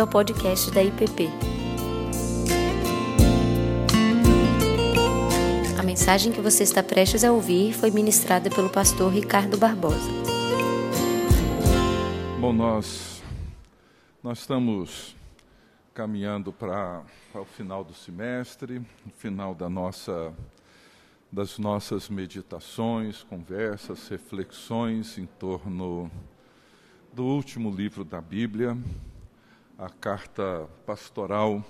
bem-vindo ao podcast da IPP. A mensagem que você está prestes a ouvir foi ministrada pelo pastor Ricardo Barbosa. Bom, nós, nós estamos caminhando para o final do semestre, o final da nossa, das nossas meditações, conversas, reflexões em torno do último livro da Bíblia, a carta pastoral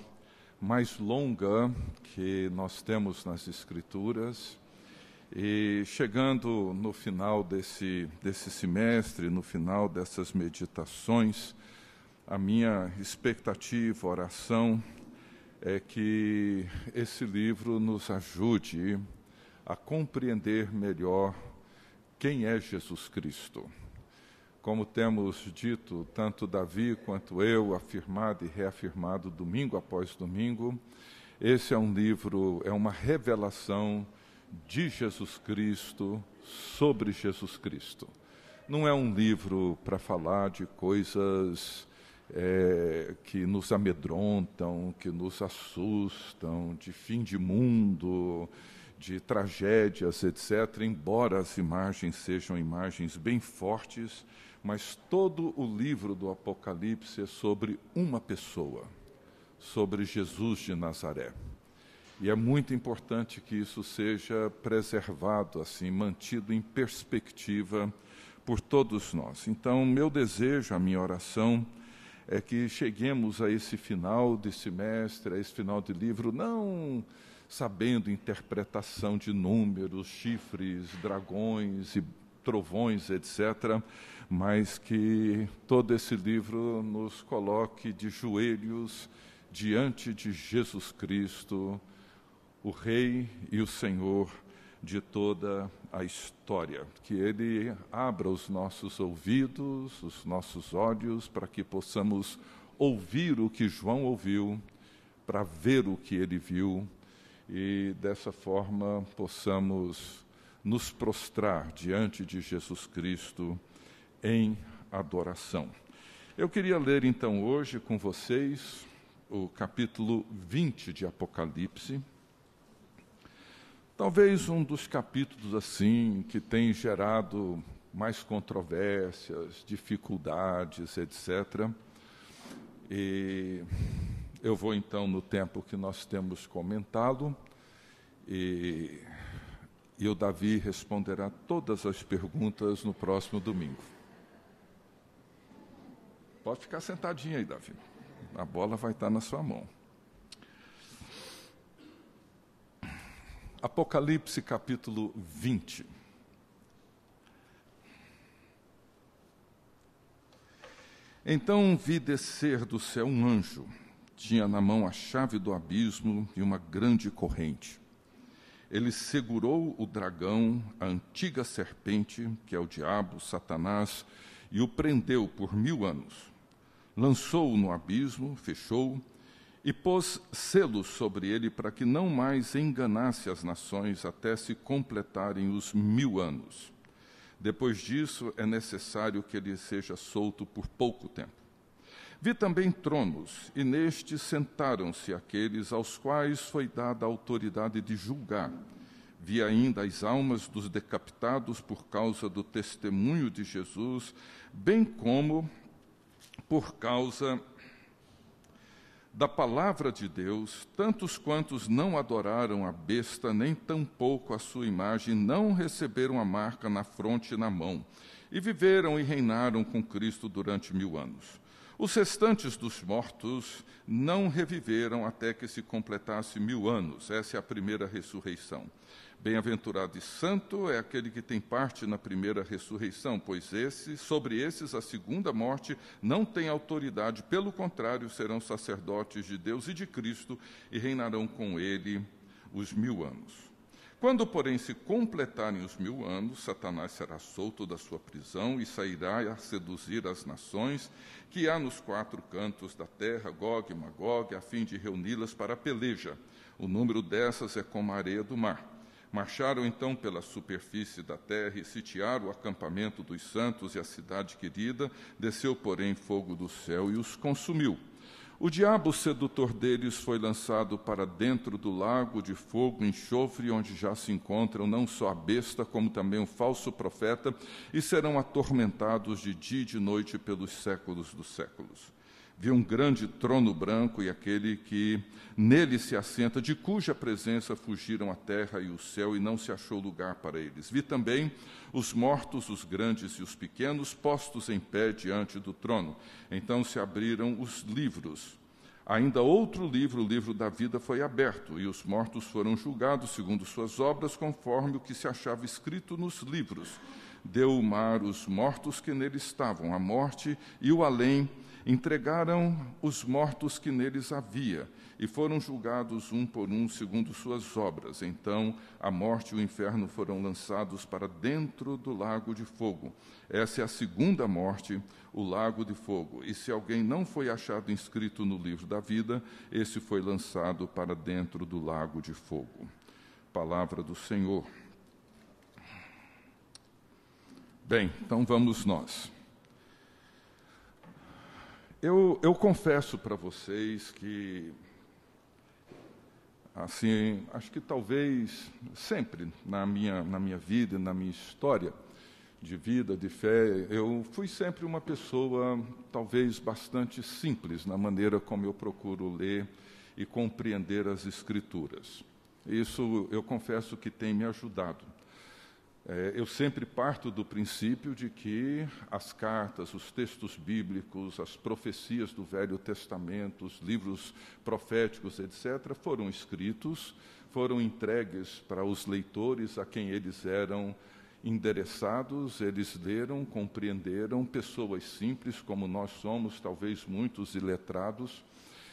mais longa que nós temos nas Escrituras. E chegando no final desse, desse semestre, no final dessas meditações, a minha expectativa, oração, é que esse livro nos ajude a compreender melhor quem é Jesus Cristo como temos dito, tanto Davi quanto eu, afirmado e reafirmado domingo após domingo, esse é um livro, é uma revelação de Jesus Cristo sobre Jesus Cristo. Não é um livro para falar de coisas é, que nos amedrontam, que nos assustam, de fim de mundo, de tragédias, etc., embora as imagens sejam imagens bem fortes mas todo o livro do Apocalipse é sobre uma pessoa, sobre Jesus de Nazaré. E é muito importante que isso seja preservado, assim, mantido em perspectiva por todos nós. Então, meu desejo, a minha oração, é que cheguemos a esse final de semestre, a esse final de livro, não sabendo interpretação de números, chifres, dragões e trovões, etc., mas que todo esse livro nos coloque de joelhos diante de Jesus Cristo, o Rei e o Senhor de toda a história. Que Ele abra os nossos ouvidos, os nossos olhos, para que possamos ouvir o que João ouviu, para ver o que ele viu e dessa forma possamos nos prostrar diante de Jesus Cristo em adoração. Eu queria ler então hoje com vocês o capítulo 20 de Apocalipse. Talvez um dos capítulos assim que tem gerado mais controvérsias, dificuldades, etc. E eu vou então no tempo que nós temos comentado e, e o Davi responderá todas as perguntas no próximo domingo. Pode ficar sentadinho aí, Davi. A bola vai estar na sua mão. Apocalipse capítulo 20. Então vi descer do céu um anjo, tinha na mão a chave do abismo e uma grande corrente. Ele segurou o dragão, a antiga serpente, que é o diabo, Satanás, e o prendeu por mil anos lançou-o no abismo, fechou-o e pôs selos sobre ele para que não mais enganasse as nações até se completarem os mil anos. Depois disso, é necessário que ele seja solto por pouco tempo. Vi também tronos, e nestes sentaram-se aqueles aos quais foi dada a autoridade de julgar. Vi ainda as almas dos decapitados por causa do testemunho de Jesus, bem como por causa da palavra de Deus, tantos quantos não adoraram a besta, nem tampouco a sua imagem, não receberam a marca na fronte e na mão, e viveram e reinaram com Cristo durante mil anos. Os restantes dos mortos não reviveram até que se completasse mil anos. Essa é a primeira ressurreição. Bem-aventurado e santo é aquele que tem parte na primeira ressurreição, pois esse, sobre esses a segunda morte não tem autoridade, pelo contrário, serão sacerdotes de Deus e de Cristo e reinarão com ele os mil anos. Quando, porém, se completarem os mil anos, Satanás será solto da sua prisão e sairá a seduzir as nações que há nos quatro cantos da terra, Gog e Magog, a fim de reuni-las para a peleja. O número dessas é como a areia do mar. Marcharam então pela superfície da terra e sitiaram o acampamento dos santos e a cidade querida. Desceu, porém, fogo do céu e os consumiu. O diabo sedutor deles foi lançado para dentro do lago de fogo enxofre, onde já se encontram não só a besta, como também o falso profeta, e serão atormentados de dia e de noite pelos séculos dos séculos. Vi um grande trono branco e aquele que nele se assenta, de cuja presença fugiram a terra e o céu, e não se achou lugar para eles. Vi também os mortos, os grandes e os pequenos, postos em pé diante do trono. Então se abriram os livros. Ainda outro livro, o livro da vida, foi aberto, e os mortos foram julgados segundo suas obras, conforme o que se achava escrito nos livros. Deu o mar os mortos que nele estavam, a morte e o além entregaram os mortos que neles havia e foram julgados um por um segundo suas obras. Então a morte e o inferno foram lançados para dentro do lago de fogo. Essa é a segunda morte, o lago de fogo. E se alguém não foi achado inscrito no livro da vida, esse foi lançado para dentro do lago de fogo. Palavra do Senhor. Bem, então vamos nós. Eu, eu confesso para vocês que assim, acho que talvez sempre na minha, na minha vida, na minha história de vida, de fé, eu fui sempre uma pessoa talvez bastante simples na maneira como eu procuro ler e compreender as Escrituras. Isso eu confesso que tem me ajudado. É, eu sempre parto do princípio de que as cartas, os textos bíblicos, as profecias do Velho Testamento, os livros proféticos, etc., foram escritos, foram entregues para os leitores a quem eles eram endereçados, eles leram, compreenderam, pessoas simples como nós somos, talvez muitos iletrados,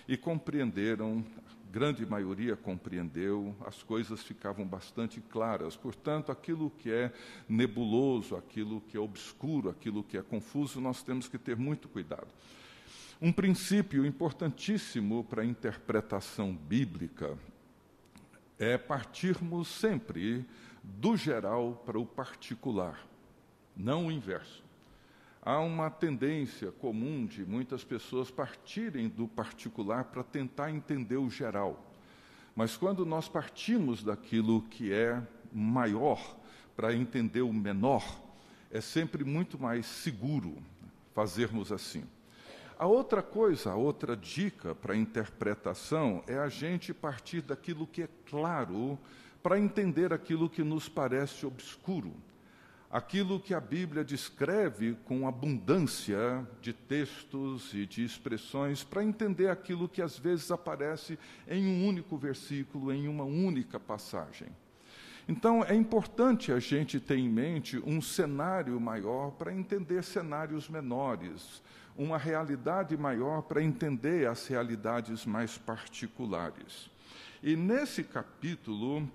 e compreenderam grande maioria compreendeu, as coisas ficavam bastante claras. Portanto, aquilo que é nebuloso, aquilo que é obscuro, aquilo que é confuso, nós temos que ter muito cuidado. Um princípio importantíssimo para a interpretação bíblica é partirmos sempre do geral para o particular, não o inverso há uma tendência comum de muitas pessoas partirem do particular para tentar entender o geral. Mas quando nós partimos daquilo que é maior para entender o menor, é sempre muito mais seguro fazermos assim. A outra coisa, a outra dica para interpretação é a gente partir daquilo que é claro para entender aquilo que nos parece obscuro aquilo que a Bíblia descreve com abundância de textos e de expressões para entender aquilo que às vezes aparece em um único versículo, em uma única passagem. Então, é importante a gente ter em mente um cenário maior para entender cenários menores, uma realidade maior para entender as realidades mais particulares. E nesse capítulo,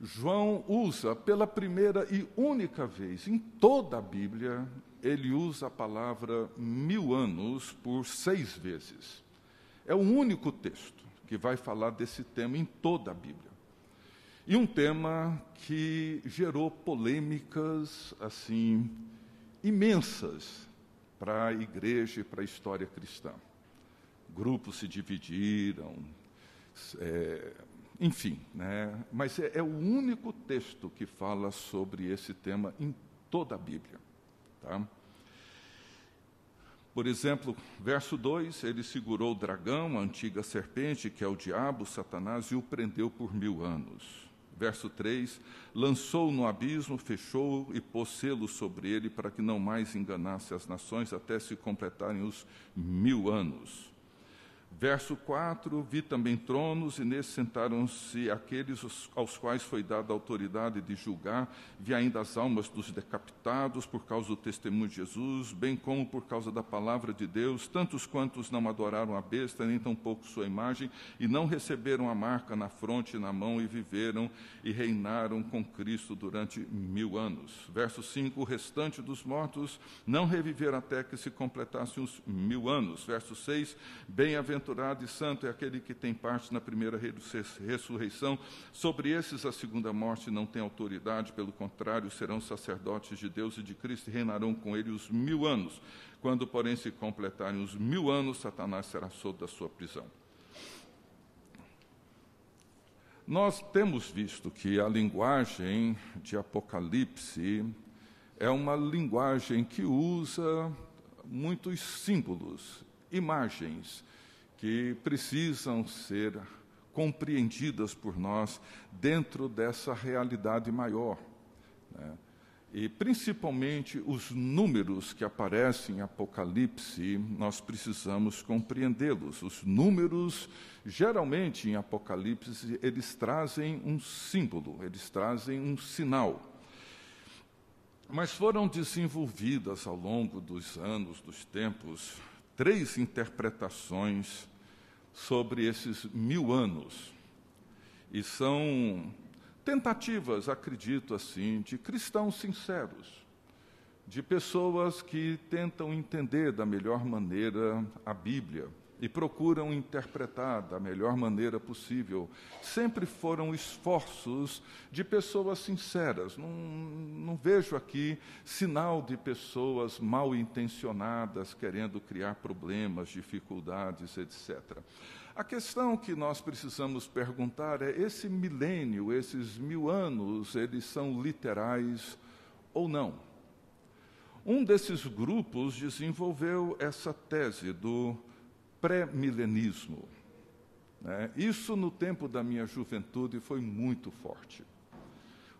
João usa pela primeira e única vez em toda a Bíblia, ele usa a palavra mil anos por seis vezes. É o único texto que vai falar desse tema em toda a Bíblia. E um tema que gerou polêmicas assim imensas para a igreja e para a história cristã. Grupos se dividiram, é, enfim, né? mas é, é, o único texto que fala sobre esse tema em toda a Bíblia. Tá? Por exemplo, verso 2: ele segurou o dragão, a antiga serpente, que é o diabo, Satanás, e o prendeu por mil anos. Verso 3: lançou no abismo, fechou e pôs selo sobre ele, para que não mais enganasse as nações até se completarem os mil anos. Verso 4: Vi também tronos, e nesses sentaram-se aqueles aos quais foi dada a autoridade de julgar. Vi ainda as almas dos decapitados por causa do testemunho de Jesus, bem como por causa da palavra de Deus, tantos quantos não adoraram a besta, nem tampouco sua imagem, e não receberam a marca na fronte e na mão, e viveram e reinaram com Cristo durante mil anos. Verso 5: O restante dos mortos não reviveram até que se completassem os mil anos. Verso 6: Bem-aventurados bem-aventurado e santo é aquele que tem parte na primeira ressurreição. Sobre esses, a segunda morte não tem autoridade, pelo contrário, serão sacerdotes de Deus e de Cristo e reinarão com ele os mil anos. Quando, porém, se completarem os mil anos, Satanás será solto da sua prisão. Nós temos visto que a linguagem de Apocalipse é uma linguagem que usa muitos símbolos, imagens, que precisam ser compreendidas por nós dentro dessa realidade maior. Né? E principalmente os números que aparecem em Apocalipse, nós precisamos compreendê-los. Os números, geralmente em Apocalipse, eles trazem um símbolo, eles trazem um sinal. Mas foram desenvolvidas ao longo dos anos, dos tempos, três interpretações sobre esses mil anos. E são tentativas, acredito assim, de cristãos sinceros, de pessoas que tentam entender da melhor maneira a Bíblia e procuram interpretar da melhor maneira possível. Sempre foram esforços de pessoas sinceras. Não, não vejo aqui sinal de pessoas mal intencionadas querendo criar problemas, dificuldades, etc. A questão que nós precisamos perguntar é: esse milênio, esses mil anos, eles são literais ou não? Um desses grupos desenvolveu essa tese do pré-milenismo. Né? Isso, no tempo da minha juventude, foi muito forte.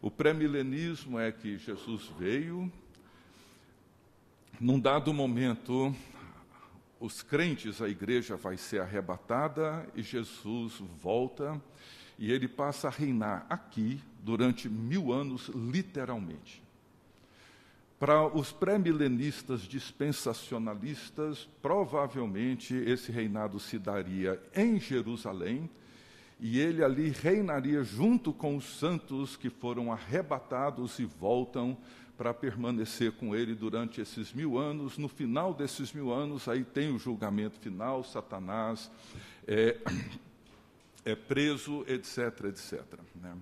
O pré-milenismo é que Jesus veio, num dado momento, os crentes, a igreja vai ser arrebatada e Jesus volta e ele passa a reinar aqui durante mil anos, literalmente. Para os pré-milenistas dispensacionalistas, provavelmente esse reinado se daria em Jerusalém, e ele ali reinaria junto com os santos que foram arrebatados e voltam para permanecer com ele durante esses mil anos. No final desses mil anos, aí tem o julgamento final, Satanás é, é preso, etc, etc. Né?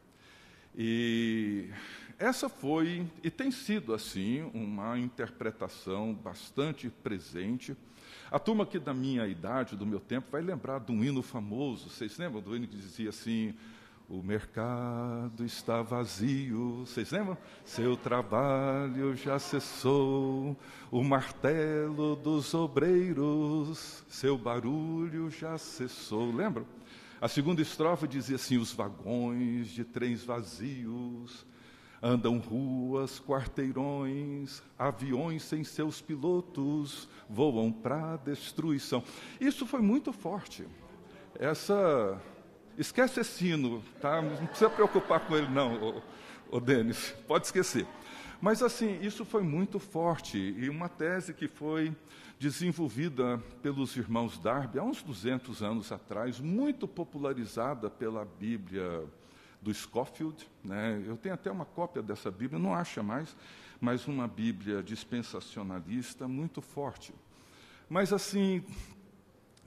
E essa foi e tem sido assim uma interpretação bastante presente. A turma que da minha idade, do meu tempo, vai lembrar de um hino famoso. Vocês lembram do hino que dizia assim: O mercado está vazio. Vocês lembram? Seu trabalho já cessou, o martelo dos obreiros, seu barulho já cessou. Lembram? A segunda estrofe dizia assim: Os vagões de trens vazios Andam ruas, quarteirões, aviões sem seus pilotos voam para a destruição. Isso foi muito forte. Essa. Esquece esse sino, tá? Não precisa preocupar com ele, não, ô, ô Denis. Pode esquecer. Mas, assim, isso foi muito forte. E uma tese que foi desenvolvida pelos irmãos Darby há uns 200 anos atrás, muito popularizada pela Bíblia do Scofield. Né? Eu tenho até uma cópia dessa Bíblia, não acha mais, mas uma Bíblia dispensacionalista muito forte. Mas, assim,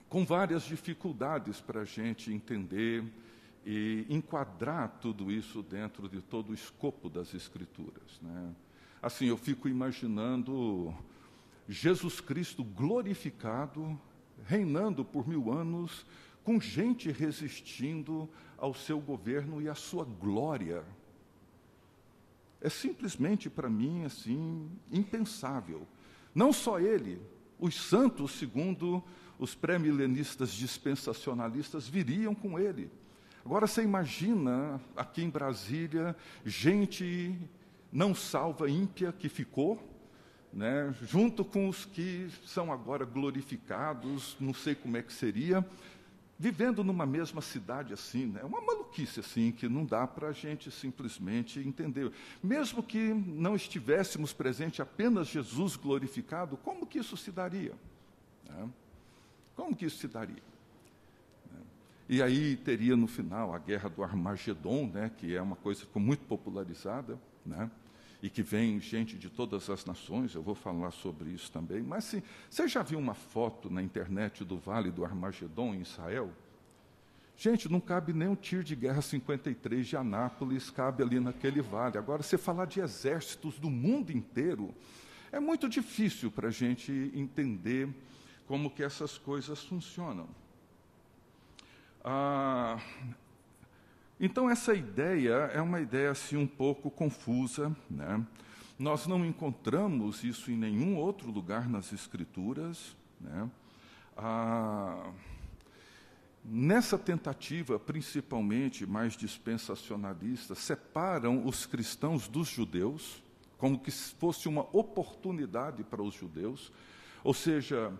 com várias dificuldades para a gente entender e enquadrar tudo isso dentro de todo o escopo das Escrituras. Né? Assim, eu fico imaginando Jesus Cristo glorificado, reinando por mil anos, com gente resistindo ao seu governo e à sua glória. É simplesmente para mim assim impensável. Não só ele, os santos, segundo os pré-milenistas dispensacionalistas, viriam com ele. Agora você imagina aqui em Brasília, gente não salva, ímpia, que ficou, né, junto com os que são agora glorificados, não sei como é que seria, vivendo numa mesma cidade assim, né? é uma maluquice assim, que não dá para a gente simplesmente entender. Mesmo que não estivéssemos presente apenas Jesus glorificado, como que isso se daria? Né? Como que isso se daria? Né? E aí teria no final a guerra do Armagedon, né, que é uma coisa que ficou muito popularizada, né? E que vem gente de todas as nações, eu vou falar sobre isso também. Mas se, você já viu uma foto na internet do Vale do Armagedon, em Israel? Gente, não cabe nem um tiro de guerra 53 de Anápolis, cabe ali naquele vale. Agora, você falar de exércitos do mundo inteiro, é muito difícil para a gente entender como que essas coisas funcionam. Ah, então, essa ideia é uma ideia assim um pouco confusa. Né? Nós não encontramos isso em nenhum outro lugar nas Escrituras. Né? Ah, nessa tentativa, principalmente mais dispensacionalista, separam os cristãos dos judeus, como que fosse uma oportunidade para os judeus, ou seja,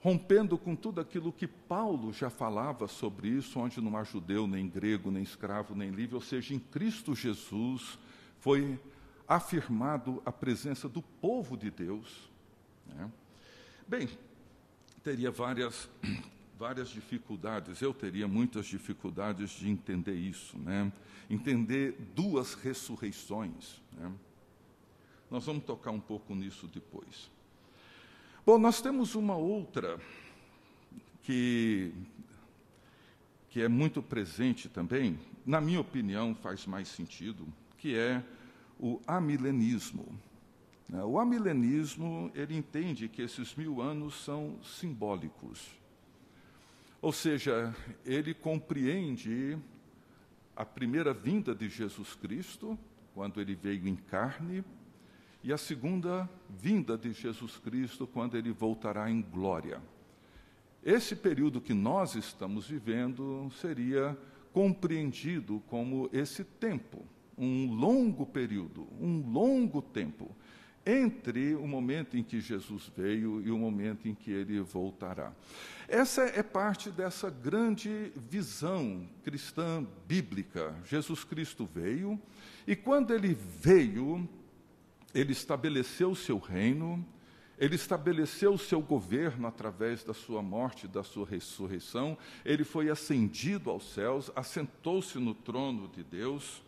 rompendo com tudo aquilo que Paulo já falava sobre isso, onde não há judeu, nem grego, nem escravo, nem livre, ou seja, em Cristo Jesus foi afirmado a presença do povo de Deus. Né? Bem, teria várias, várias dificuldades, eu teria muitas dificuldades de entender isso, né? entender duas ressurreições. Né? Nós vamos tocar um pouco nisso depois. Bom, nós temos uma outra que, que é muito presente também, na minha opinião faz mais sentido, que é o amilenismo. Né, o amilenismo, ele entende que esses mil anos são simbólicos. Ou seja, ele compreende a primeira vinda de Jesus Cristo, quando ele veio em carne, e a segunda vinda de Jesus Cristo, quando ele voltará em glória. Esse período que nós estamos vivendo seria compreendido como esse tempo, um longo período, um longo tempo, entre o momento em que Jesus veio e o momento em que ele voltará. Essa é parte dessa grande visão cristã bíblica. Jesus Cristo veio, e quando ele veio, ele estabeleceu o seu reino, ele estabeleceu o seu governo através da sua morte da sua ressurreição, ele foi ascendido aos céus, assentou-se no trono de Deus,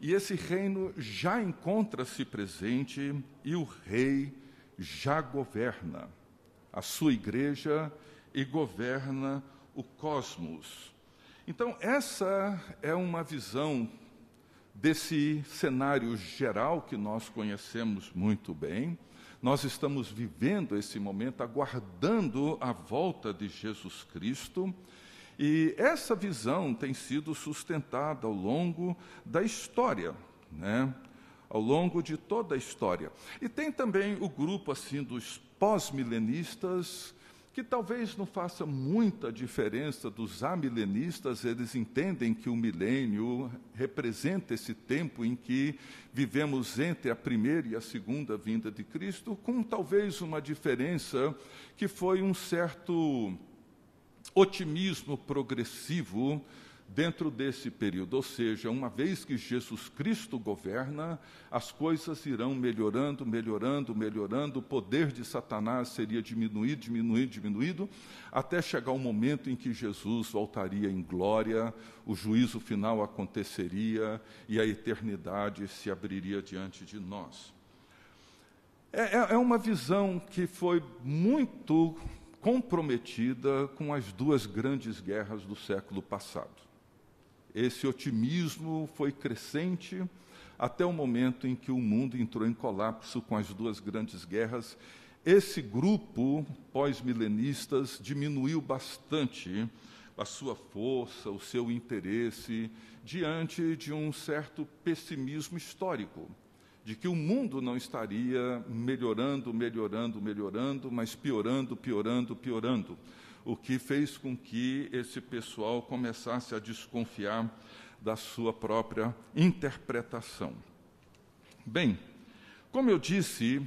e esse reino já encontra-se presente e o rei já governa a sua igreja e governa o cosmos. Então, essa é uma visão desse cenário geral que nós conhecemos muito bem. Nós estamos vivendo esse momento, aguardando a volta de Jesus Cristo. E essa visão tem sido sustentada ao longo da história, né? ao longo de toda a história. E tem também o grupo assim dos pós-milenistas, que talvez não faça muita diferença dos amilenistas, eles entendem que o milênio representa esse tempo em que vivemos entre a primeira e a segunda vinda de Cristo, com talvez uma diferença que foi um certo otimismo progressivo dentro desse período. Ou seja, uma vez que Jesus Cristo governa, as coisas irão melhorando, melhorando, melhorando, o poder de Satanás seria diminuído, diminuído, diminuído, até chegar o momento em que Jesus voltaria em glória, o juízo final aconteceria e a eternidade se abriria diante de nós. É, é, é uma visão que foi muito comprometida com as duas grandes guerras do século passado. Esse otimismo foi crescente até o momento em que o mundo entrou em colapso com as duas grandes guerras. Esse grupo pós-milenistas diminuiu bastante a sua força, o seu interesse diante de um certo pessimismo histórico, de que o mundo não estaria melhorando, melhorando, melhorando, mas piorando, piorando, piorando o que fez com que esse pessoal começasse a desconfiar da sua própria interpretação. Bem, como eu disse,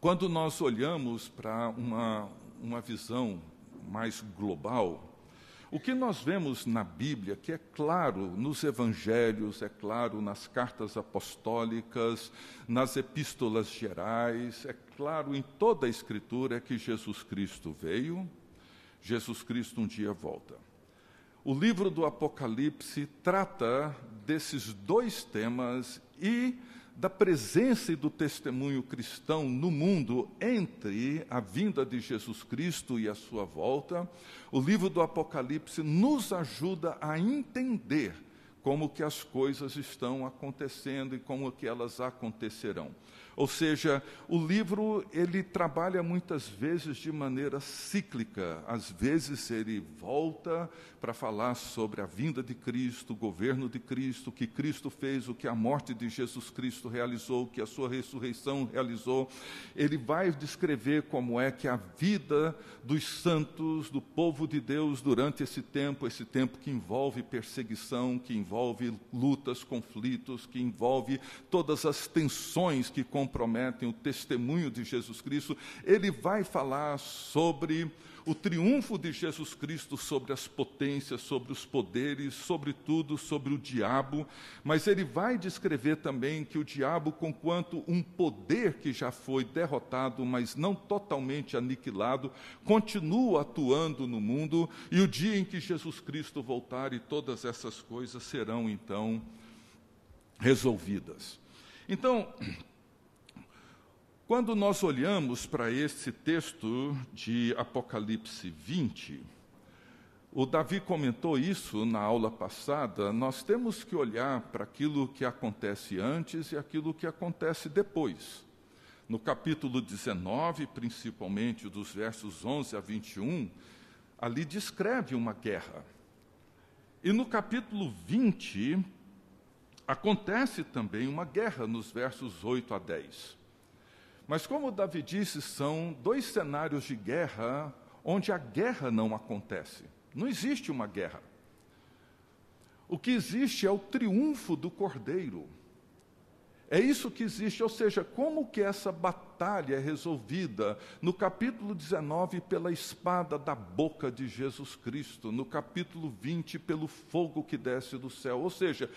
quando nós olhamos para uma, uma visão mais global, o que nós vemos na Bíblia, que é claro nos evangelhos, é claro nas cartas apostólicas, nas epístolas gerais, é claro em toda a Escritura, é que Jesus Cristo veio, Jesus Cristo um dia volta. O livro do Apocalipse trata desses dois temas e da presença e do testemunho cristão no mundo entre a vinda de Jesus Cristo e a sua volta, o livro do Apocalipse nos ajuda a entender como que as coisas estão acontecendo e como que elas acontecerão. Ou seja, o livro ele trabalha muitas vezes de maneira cíclica. Às vezes ele volta para falar sobre a vinda de Cristo, o governo de Cristo, o que Cristo fez, o que a morte de Jesus Cristo realizou, o que a sua ressurreição realizou. Ele vai descrever como é que a vida dos santos, do povo de Deus durante esse tempo, esse tempo que envolve perseguição, que envolve lutas, conflitos, que envolve todas as tensões que comprometem o testemunho de Jesus Cristo, ele vai falar sobre o triunfo de Jesus Cristo sobre as potências, sobre os poderes, sobretudo sobre o diabo, mas ele vai descrever também que o diabo, conquanto um poder que já foi derrotado, mas não totalmente aniquilado, continua atuando no mundo, e o dia em que Jesus Cristo voltar e todas essas coisas serão então resolvidas. Então, quando nós olhamos para esse texto de Apocalipse 20, o Davi comentou isso na aula passada, nós temos que olhar para aquilo que acontece antes e aquilo que acontece depois. No capítulo 19, principalmente dos versos 11 a 21, ali descreve uma guerra. E no capítulo 20, acontece também uma guerra, nos versos 8 a 10. Mas, como Davi disse, são dois cenários de guerra onde a guerra não acontece. Não existe uma guerra. O que existe é o triunfo do cordeiro. É isso que existe, ou seja, como que essa batalha é resolvida no capítulo 19 pela espada da boca de Jesus Cristo, no capítulo 20 pelo fogo que desce do céu. Ou seja,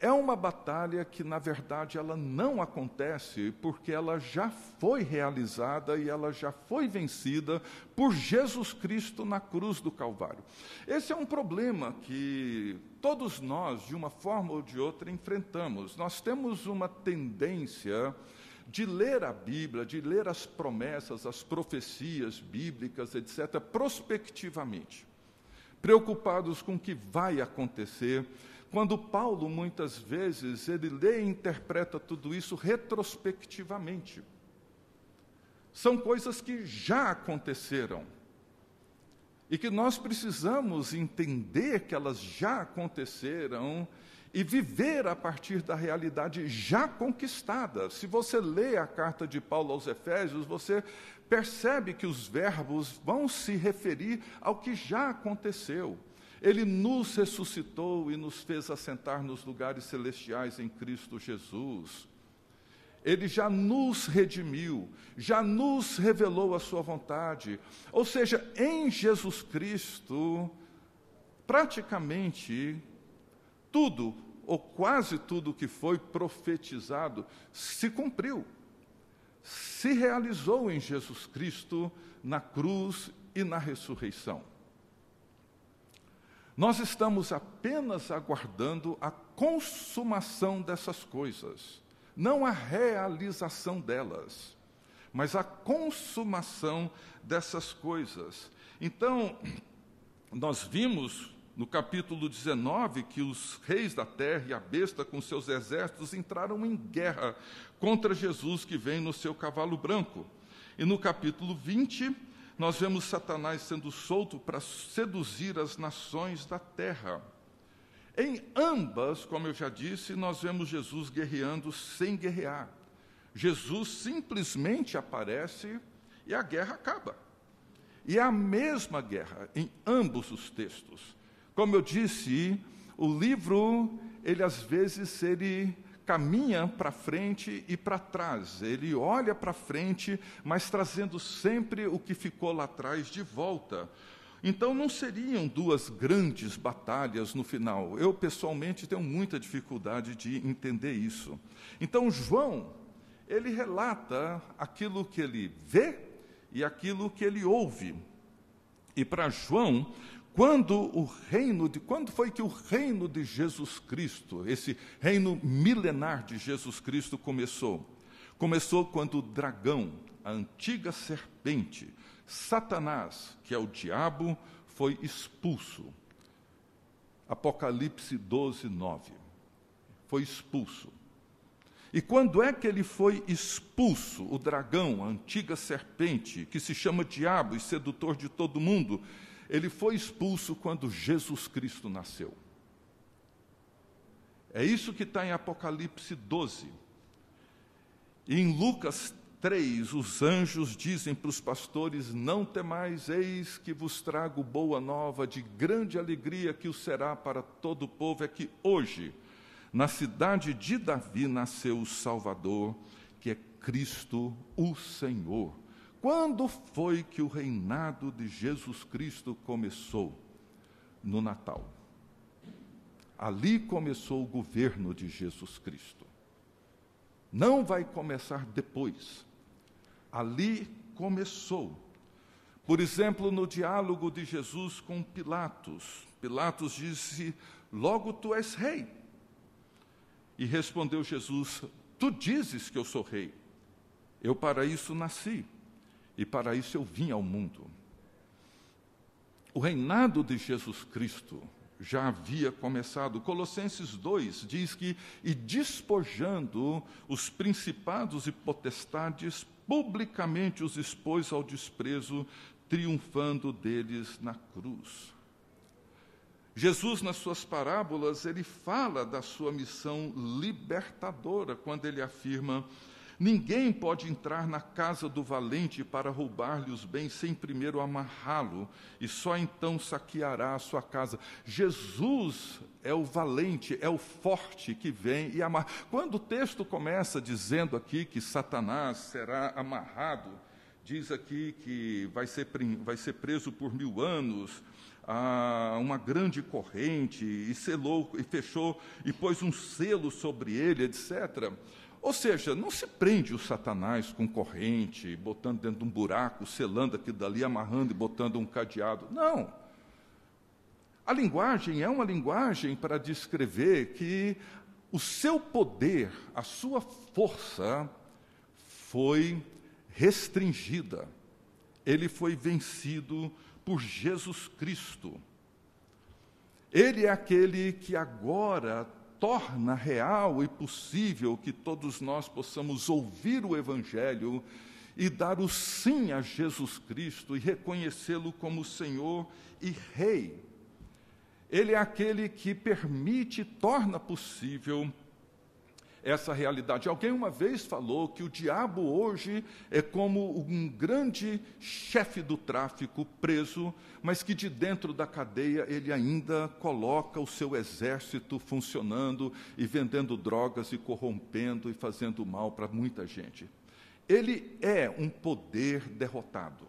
é uma batalha que, na verdade, ela não acontece porque ela já foi realizada e ela já foi vencida por Jesus Cristo na cruz do Calvário. Esse é um problema que todos nós, de uma forma ou de outra, enfrentamos. Nós temos uma tendência de ler a Bíblia, de ler as promessas, as profecias bíblicas, etc., prospectivamente, preocupados com o que vai acontecer quando Paulo, muitas vezes, ele lê e interpreta tudo isso retrospectivamente. São coisas que já aconteceram. E que nós precisamos entender que elas já aconteceram e viver a partir da realidade já conquistada. Se você lê a carta de Paulo aos Efésios, você percebe que os verbos vão se referir ao que já aconteceu. Ele nos ressuscitou e nos fez assentar nos lugares celestiais em Cristo Jesus. Ele já nos redimiu, já nos revelou a sua vontade. Ou seja, em Jesus Cristo, praticamente tudo, ou quase tudo que foi profetizado, se cumpriu. Se realizou em Jesus Cristo, na cruz e na ressurreição. Nós estamos apenas aguardando a consumação dessas coisas, não a realização delas, mas a consumação dessas coisas. Então, nós vimos no capítulo 19 que os reis da terra e a besta com seus exércitos entraram em guerra contra Jesus que vem no seu cavalo branco. E no capítulo 20, nós vemos Satanás sendo solto para seduzir as nações da terra. Em ambas, como eu já disse, nós vemos Jesus guerreando sem guerrear. Jesus simplesmente aparece e a guerra acaba. E é a mesma guerra em ambos os textos. Como eu disse, o livro, ele às vezes ele caminha para frente e para trás. Ele olha para frente, mas trazendo sempre o que ficou lá atrás de volta. Então não seriam duas grandes batalhas no final. Eu pessoalmente tenho muita dificuldade de entender isso. Então João, ele relata aquilo que ele vê e aquilo que ele ouve. E para João, quando o reino de quando foi que o reino de Jesus Cristo, esse reino milenar de Jesus Cristo começou? Começou quando o dragão, a antiga serpente, Satanás, que é o diabo, foi expulso. Apocalipse 12, 9. Foi expulso. E quando é que ele foi expulso, o dragão, a antiga serpente, que se chama diabo e sedutor de todo mundo? Ele foi expulso quando Jesus Cristo nasceu. É isso que está em Apocalipse 12. E em Lucas 3, os anjos dizem para os pastores: Não temais, eis que vos trago boa nova de grande alegria que o será para todo o povo. É que hoje na cidade de Davi nasceu o Salvador, que é Cristo o Senhor. Quando foi que o reinado de Jesus Cristo começou? No Natal. Ali começou o governo de Jesus Cristo. Não vai começar depois. Ali começou. Por exemplo, no diálogo de Jesus com Pilatos, Pilatos disse: Logo tu és rei. E respondeu Jesus: Tu dizes que eu sou rei. Eu para isso nasci e para isso eu vim ao mundo. O reinado de Jesus Cristo já havia começado. Colossenses 2 diz que, e despojando os principados e potestades, publicamente os expôs ao desprezo, triunfando deles na cruz. Jesus, nas suas parábolas, ele fala da sua missão libertadora, quando ele afirma: Ninguém pode entrar na casa do valente para roubar-lhe os bens sem primeiro amarrá-lo, e só então saqueará a sua casa. Jesus é o valente, é o forte que vem e amarra. Quando o texto começa dizendo aqui que Satanás será amarrado, diz aqui que vai ser, vai ser preso por mil anos, a uma grande corrente e selou e fechou e pôs um selo sobre ele, etc. Ou seja, não se prende o Satanás com corrente, botando dentro de um buraco, selando aquilo dali, amarrando e botando um cadeado. Não. A linguagem é uma linguagem para descrever que o seu poder, a sua força foi restringida. Ele foi vencido por Jesus Cristo. Ele é aquele que agora torna real e possível que todos nós possamos ouvir o Evangelho e dar o sim a Jesus Cristo e reconhecê-lo como Senhor e Rei. Ele é aquele que permite, torna possível essa realidade. Alguém uma vez falou que o diabo hoje é como um grande chefe do tráfico preso, mas que de dentro da cadeia ele ainda coloca o seu exército funcionando e vendendo drogas e corrompendo e fazendo mal para muita gente. Ele é um poder derrotado.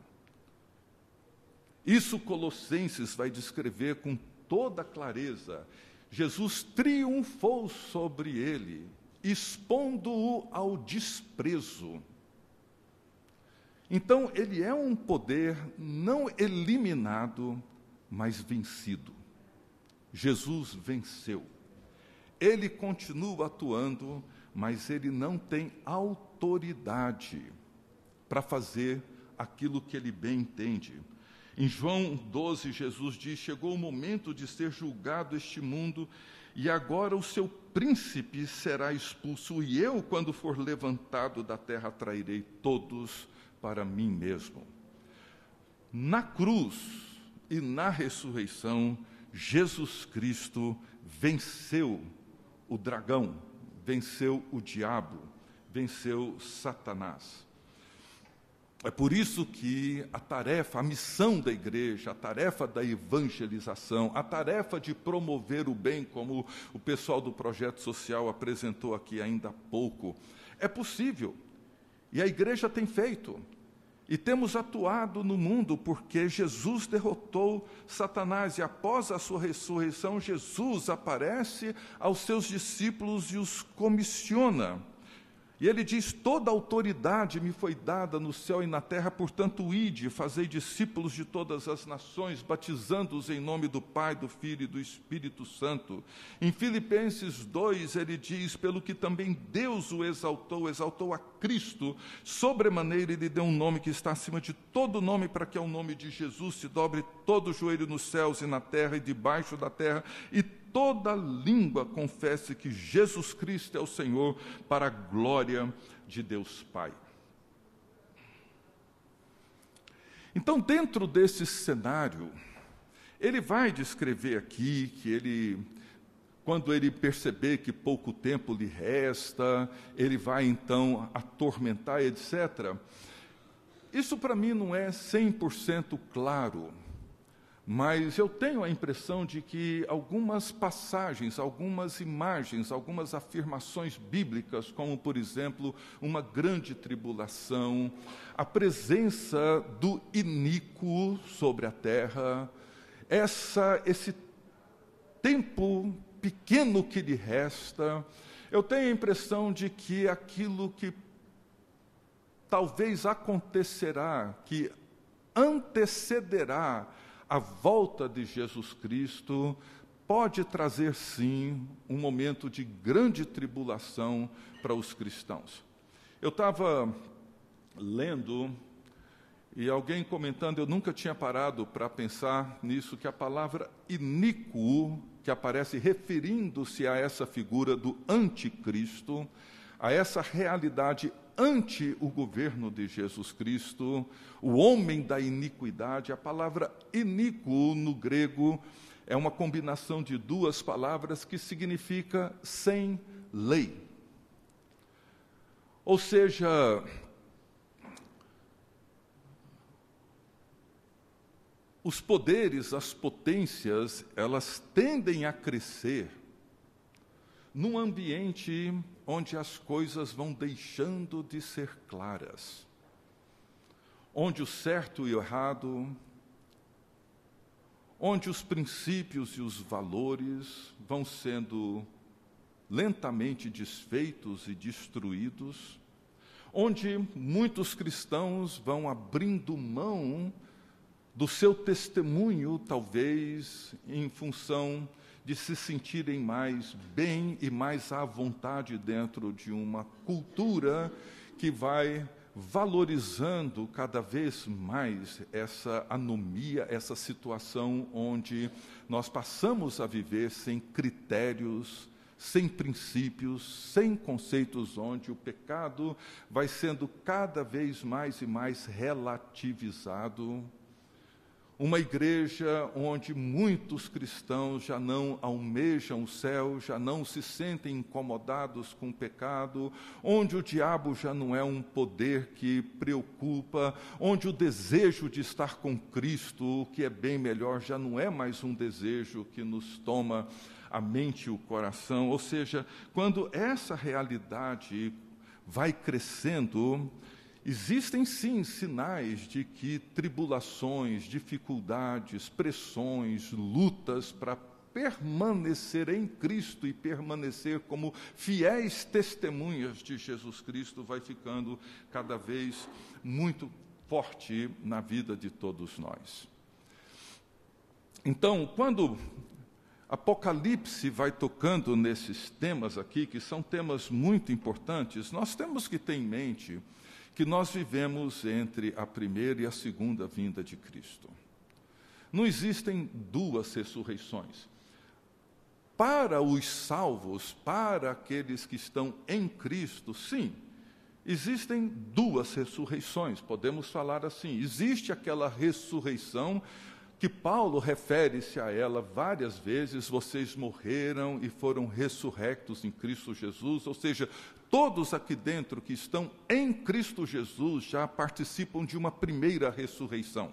Isso Colossenses vai descrever com toda clareza. Jesus triunfou sobre ele expondo-o ao desprezo. Então, ele é um poder não eliminado, mas vencido. Jesus venceu. Ele continua atuando, mas ele não tem autoridade para fazer aquilo que ele bem entende. Em João 12, Jesus diz: Chegou o momento de ser julgado este mundo, e agora o seu príncipe será expulso, e eu, quando for levantado da terra, trairei todos para mim mesmo. Na cruz e na ressurreição, Jesus Cristo venceu o dragão, venceu o diabo, venceu Satanás. É por isso que a tarefa, a missão da igreja, a tarefa da evangelização, a tarefa de promover o bem, como o pessoal do projeto social apresentou aqui ainda há pouco, é possível. E a igreja tem feito. E temos atuado no mundo porque Jesus derrotou Satanás e após a sua ressurreição, Jesus aparece aos seus discípulos e os comissiona. E ele diz: Toda autoridade me foi dada no céu e na terra, portanto, ide, fazei discípulos de todas as nações, batizando-os em nome do Pai, do Filho e do Espírito Santo. Em Filipenses 2, ele diz: Pelo que também Deus o exaltou, exaltou a Cristo, sobremaneira ele deu um nome que está acima de todo nome, para que ao nome de Jesus se dobre todo o joelho nos céus e na terra e debaixo da terra, e toda língua confesse que Jesus Cristo é o Senhor, para a glória de Deus Pai. Então, dentro desse cenário, ele vai descrever aqui que ele, quando ele perceber que pouco tempo lhe resta, ele vai então atormentar, etc. Isso para mim não é 100% claro. Mas eu tenho a impressão de que algumas passagens, algumas imagens, algumas afirmações bíblicas, como por exemplo, uma grande tribulação, a presença do iníquo sobre a terra, essa, esse tempo pequeno que lhe resta, eu tenho a impressão de que aquilo que talvez acontecerá, que antecederá a volta de Jesus Cristo pode trazer sim um momento de grande tribulação para os cristãos. Eu estava lendo e alguém comentando, eu nunca tinha parado para pensar nisso, que a palavra iníquo, que aparece referindo-se a essa figura do anticristo, a essa realidade ante o governo de Jesus Cristo, o homem da iniquidade. A palavra iníquo no grego é uma combinação de duas palavras que significa sem lei. Ou seja, os poderes, as potências, elas tendem a crescer num ambiente onde as coisas vão deixando de ser claras, onde o certo e o errado, onde os princípios e os valores vão sendo lentamente desfeitos e destruídos, onde muitos cristãos vão abrindo mão do seu testemunho, talvez em função de se sentirem mais bem e mais à vontade dentro de uma cultura que vai valorizando cada vez mais essa anomia, essa situação onde nós passamos a viver sem critérios, sem princípios, sem conceitos, onde o pecado vai sendo cada vez mais e mais relativizado uma igreja onde muitos cristãos já não almejam o céu, já não se sentem incomodados com o pecado, onde o diabo já não é um poder que preocupa, onde o desejo de estar com Cristo, o que é bem melhor, já não é mais um desejo que nos toma a mente e o coração. Ou seja, quando essa realidade vai crescendo, Existem sim sinais de que tribulações, dificuldades, pressões, lutas para permanecer em Cristo e permanecer como fiéis testemunhas de Jesus Cristo vai ficando cada vez muito forte na vida de todos nós. Então, quando Apocalipse vai tocando nesses temas aqui, que são temas muito importantes, nós temos que ter em mente que nós vivemos entre a primeira e a segunda vinda de Cristo. Não existem duas ressurreições. Para os salvos, para aqueles que estão em Cristo, sim, existem duas ressurreições, podemos falar assim. Existe aquela ressurreição que Paulo refere-se a ela várias vezes, vocês morreram e foram ressurrectos em Cristo Jesus, ou seja, todos aqui dentro que estão em Cristo Jesus já participam de uma primeira ressurreição.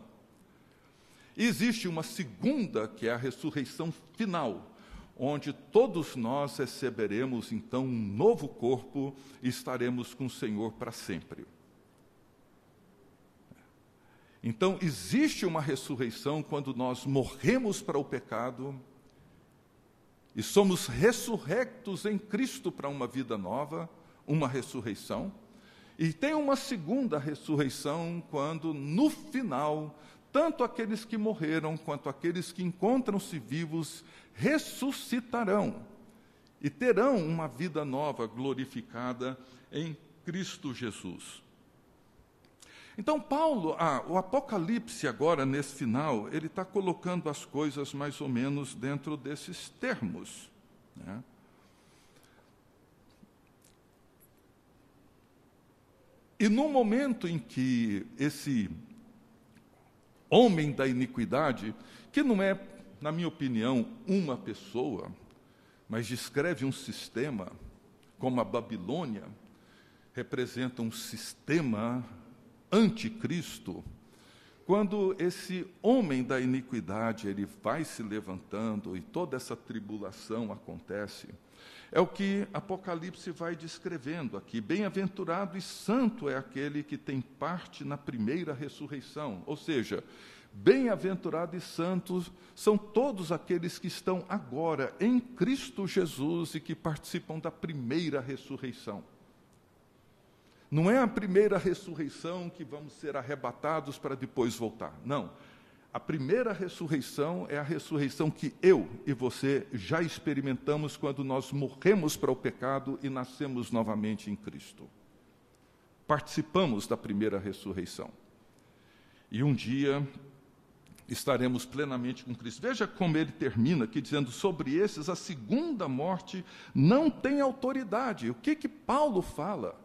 existe uma segunda, que é a ressurreição final, onde todos nós receberemos então um novo corpo e estaremos com o Senhor para sempre. Então, existe uma ressurreição quando nós morremos para o pecado e somos ressurrectos em Cristo para uma vida nova, uma ressurreição, e tem uma segunda ressurreição quando, no final, tanto aqueles que morreram quanto aqueles que encontram-se vivos ressuscitarão e terão uma vida nova, glorificada em Cristo Jesus. Então, Paulo, ah, o Apocalipse, agora, nesse final, ele está colocando as coisas mais ou menos dentro desses termos. Né? E no momento em que esse homem da iniquidade, que não é, na minha opinião, uma pessoa, mas descreve um sistema, como a Babilônia, representa um sistema anticristo, quando esse homem da iniquidade ele vai se levantando e toda essa tribulação acontece, é o que Apocalipse vai descrevendo aqui. Bem-aventurado e santo é aquele que tem parte na primeira ressurreição. Ou seja, bem-aventurado e santos são todos aqueles que estão agora em Cristo Jesus e que participam da primeira ressurreição. Não é a primeira ressurreição que vamos ser arrebatados para depois voltar. Não. A primeira ressurreição é a ressurreição que eu e você já experimentamos quando nós morremos para o pecado e nascemos novamente em Cristo. Participamos da primeira ressurreição. E um dia estaremos plenamente com Cristo. Veja como ele termina aqui dizendo: sobre esses a segunda morte não tem autoridade. O que que Paulo fala?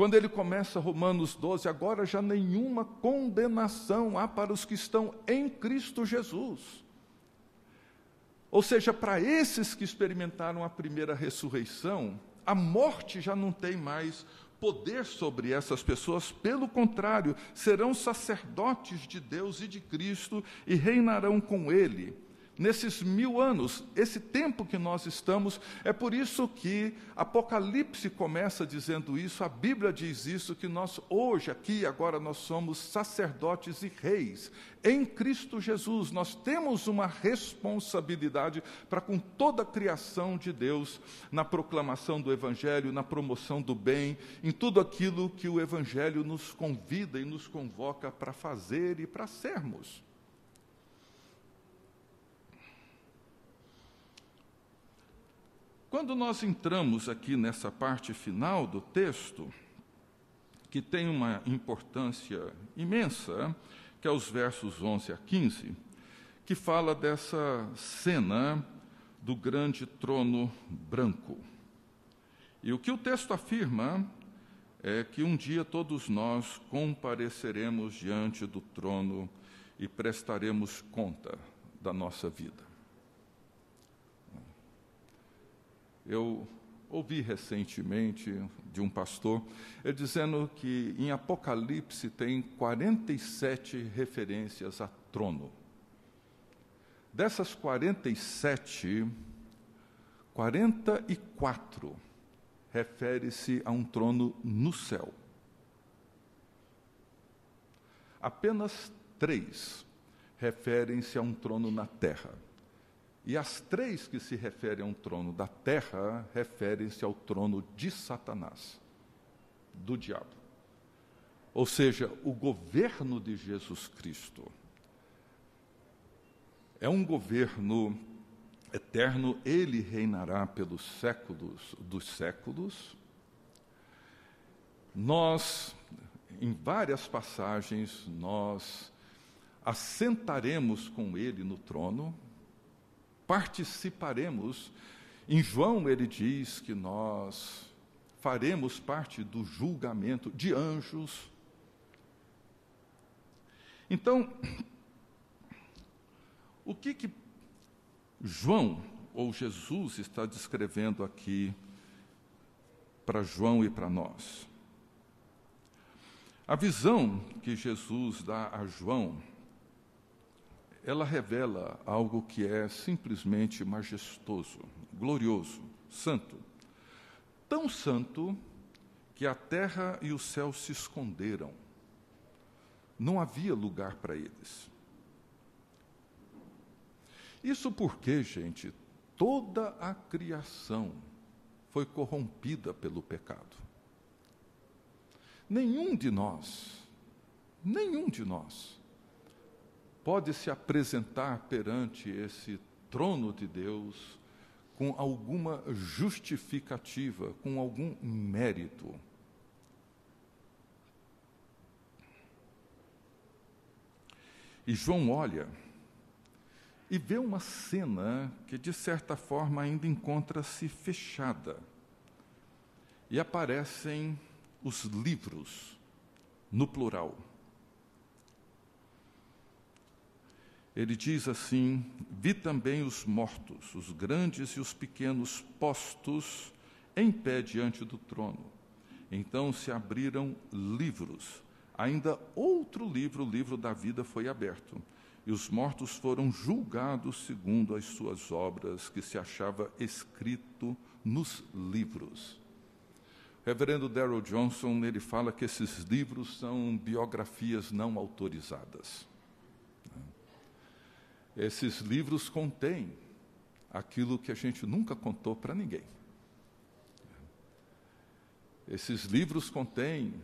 Quando ele começa Romanos 12, agora já nenhuma condenação há para os que estão em Cristo Jesus. Ou seja, para esses que experimentaram a primeira ressurreição, a morte já não tem mais poder sobre essas pessoas, pelo contrário, serão sacerdotes de Deus e de Cristo e reinarão com Ele nesses mil anos, esse tempo que nós estamos, é por isso que Apocalipse começa dizendo isso, a Bíblia diz isso, que nós hoje, aqui, agora, nós somos sacerdotes e reis. Em Cristo Jesus, nós temos uma responsabilidade para com toda a criação de Deus, na proclamação do Evangelho, na promoção do bem, em tudo aquilo que o Evangelho nos convida e nos convoca para fazer e para sermos. Quando nós entramos aqui nessa parte final do texto, que tem uma importância imensa, que é os versos 11 a 15, que fala dessa cena do grande trono branco. E o que o texto afirma é que um dia todos nós compareceremos diante do trono e prestaremos conta da nossa vida. Eu ouvi recentemente de um pastor ele dizendo que em Apocalipse tem 47 referências a trono. Dessas 47, 44 refere-se a um trono no céu. Apenas três referem-se a um trono na terra. E as três que se referem a um trono da terra referem-se ao trono de Satanás, do diabo. Ou seja, o governo de Jesus Cristo é um governo eterno, ele reinará pelos séculos dos séculos. Nós, em várias passagens, nós assentaremos com ele no trono, participaremos. Em João ele diz que nós faremos parte do julgamento de anjos. Então, o que que João ou Jesus está descrevendo aqui para João e para nós? A visão que Jesus dá a João ela revela algo que é simplesmente majestoso, glorioso, santo. Tão santo que a terra e o céu se esconderam. Não havia lugar para eles. Isso porque, gente, toda a criação foi corrompida pelo pecado. Nenhum de nós, nenhum de nós, pode se apresentar perante esse trono de Deus com alguma justificativa, com algum mérito. E João olha e vê uma cena que, de certa forma, ainda encontra-se fechada. E aparecem os livros, no plural. Ele diz assim: Vi também os mortos, os grandes e os pequenos, postos em pé diante do trono. Então se abriram livros. Ainda outro livro, o livro da vida, foi aberto. E os mortos foram julgados segundo as suas obras, que se achava escrito nos livros. O reverendo Darrell Johnson, ele fala que esses livros são biografias não autorizadas. Esses livros contêm aquilo que a gente nunca contou para ninguém. Esses livros contêm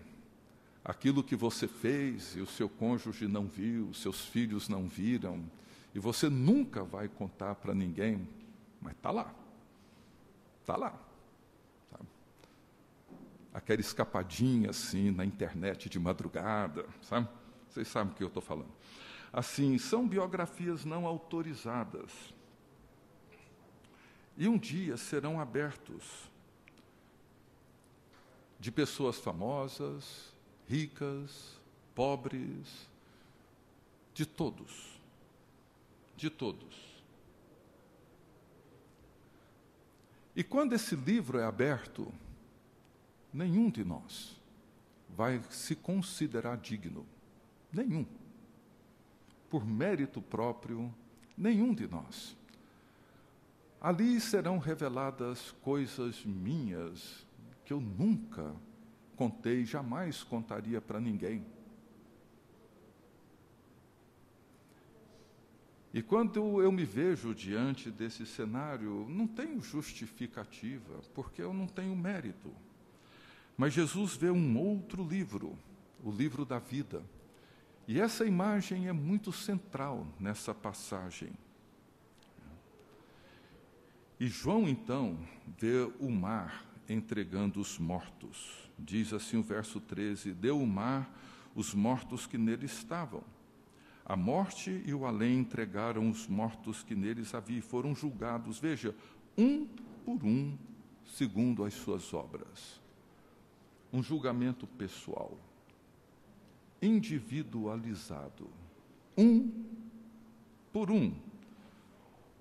aquilo que você fez e o seu cônjuge não viu, seus filhos não viram, e você nunca vai contar para ninguém, mas está lá. Está lá. Tá. Aquela escapadinha assim na internet de madrugada, sabe? Vocês sabem o que eu estou falando assim, são biografias não autorizadas. E um dia serão abertos de pessoas famosas, ricas, pobres, de todos. De todos. E quando esse livro é aberto, nenhum de nós vai se considerar digno. Nenhum por mérito próprio, nenhum de nós. Ali serão reveladas coisas minhas que eu nunca contei, jamais contaria para ninguém. E quando eu me vejo diante desse cenário, não tenho justificativa, porque eu não tenho mérito. Mas Jesus vê um outro livro, o livro da vida e essa imagem é muito central nessa passagem. E João, então, vê o mar entregando os mortos. Diz assim o verso 13: Deu o mar os mortos que nele estavam. A morte e o além entregaram os mortos que neles havia e foram julgados, veja, um por um, segundo as suas obras. Um julgamento pessoal individualizado, um por um.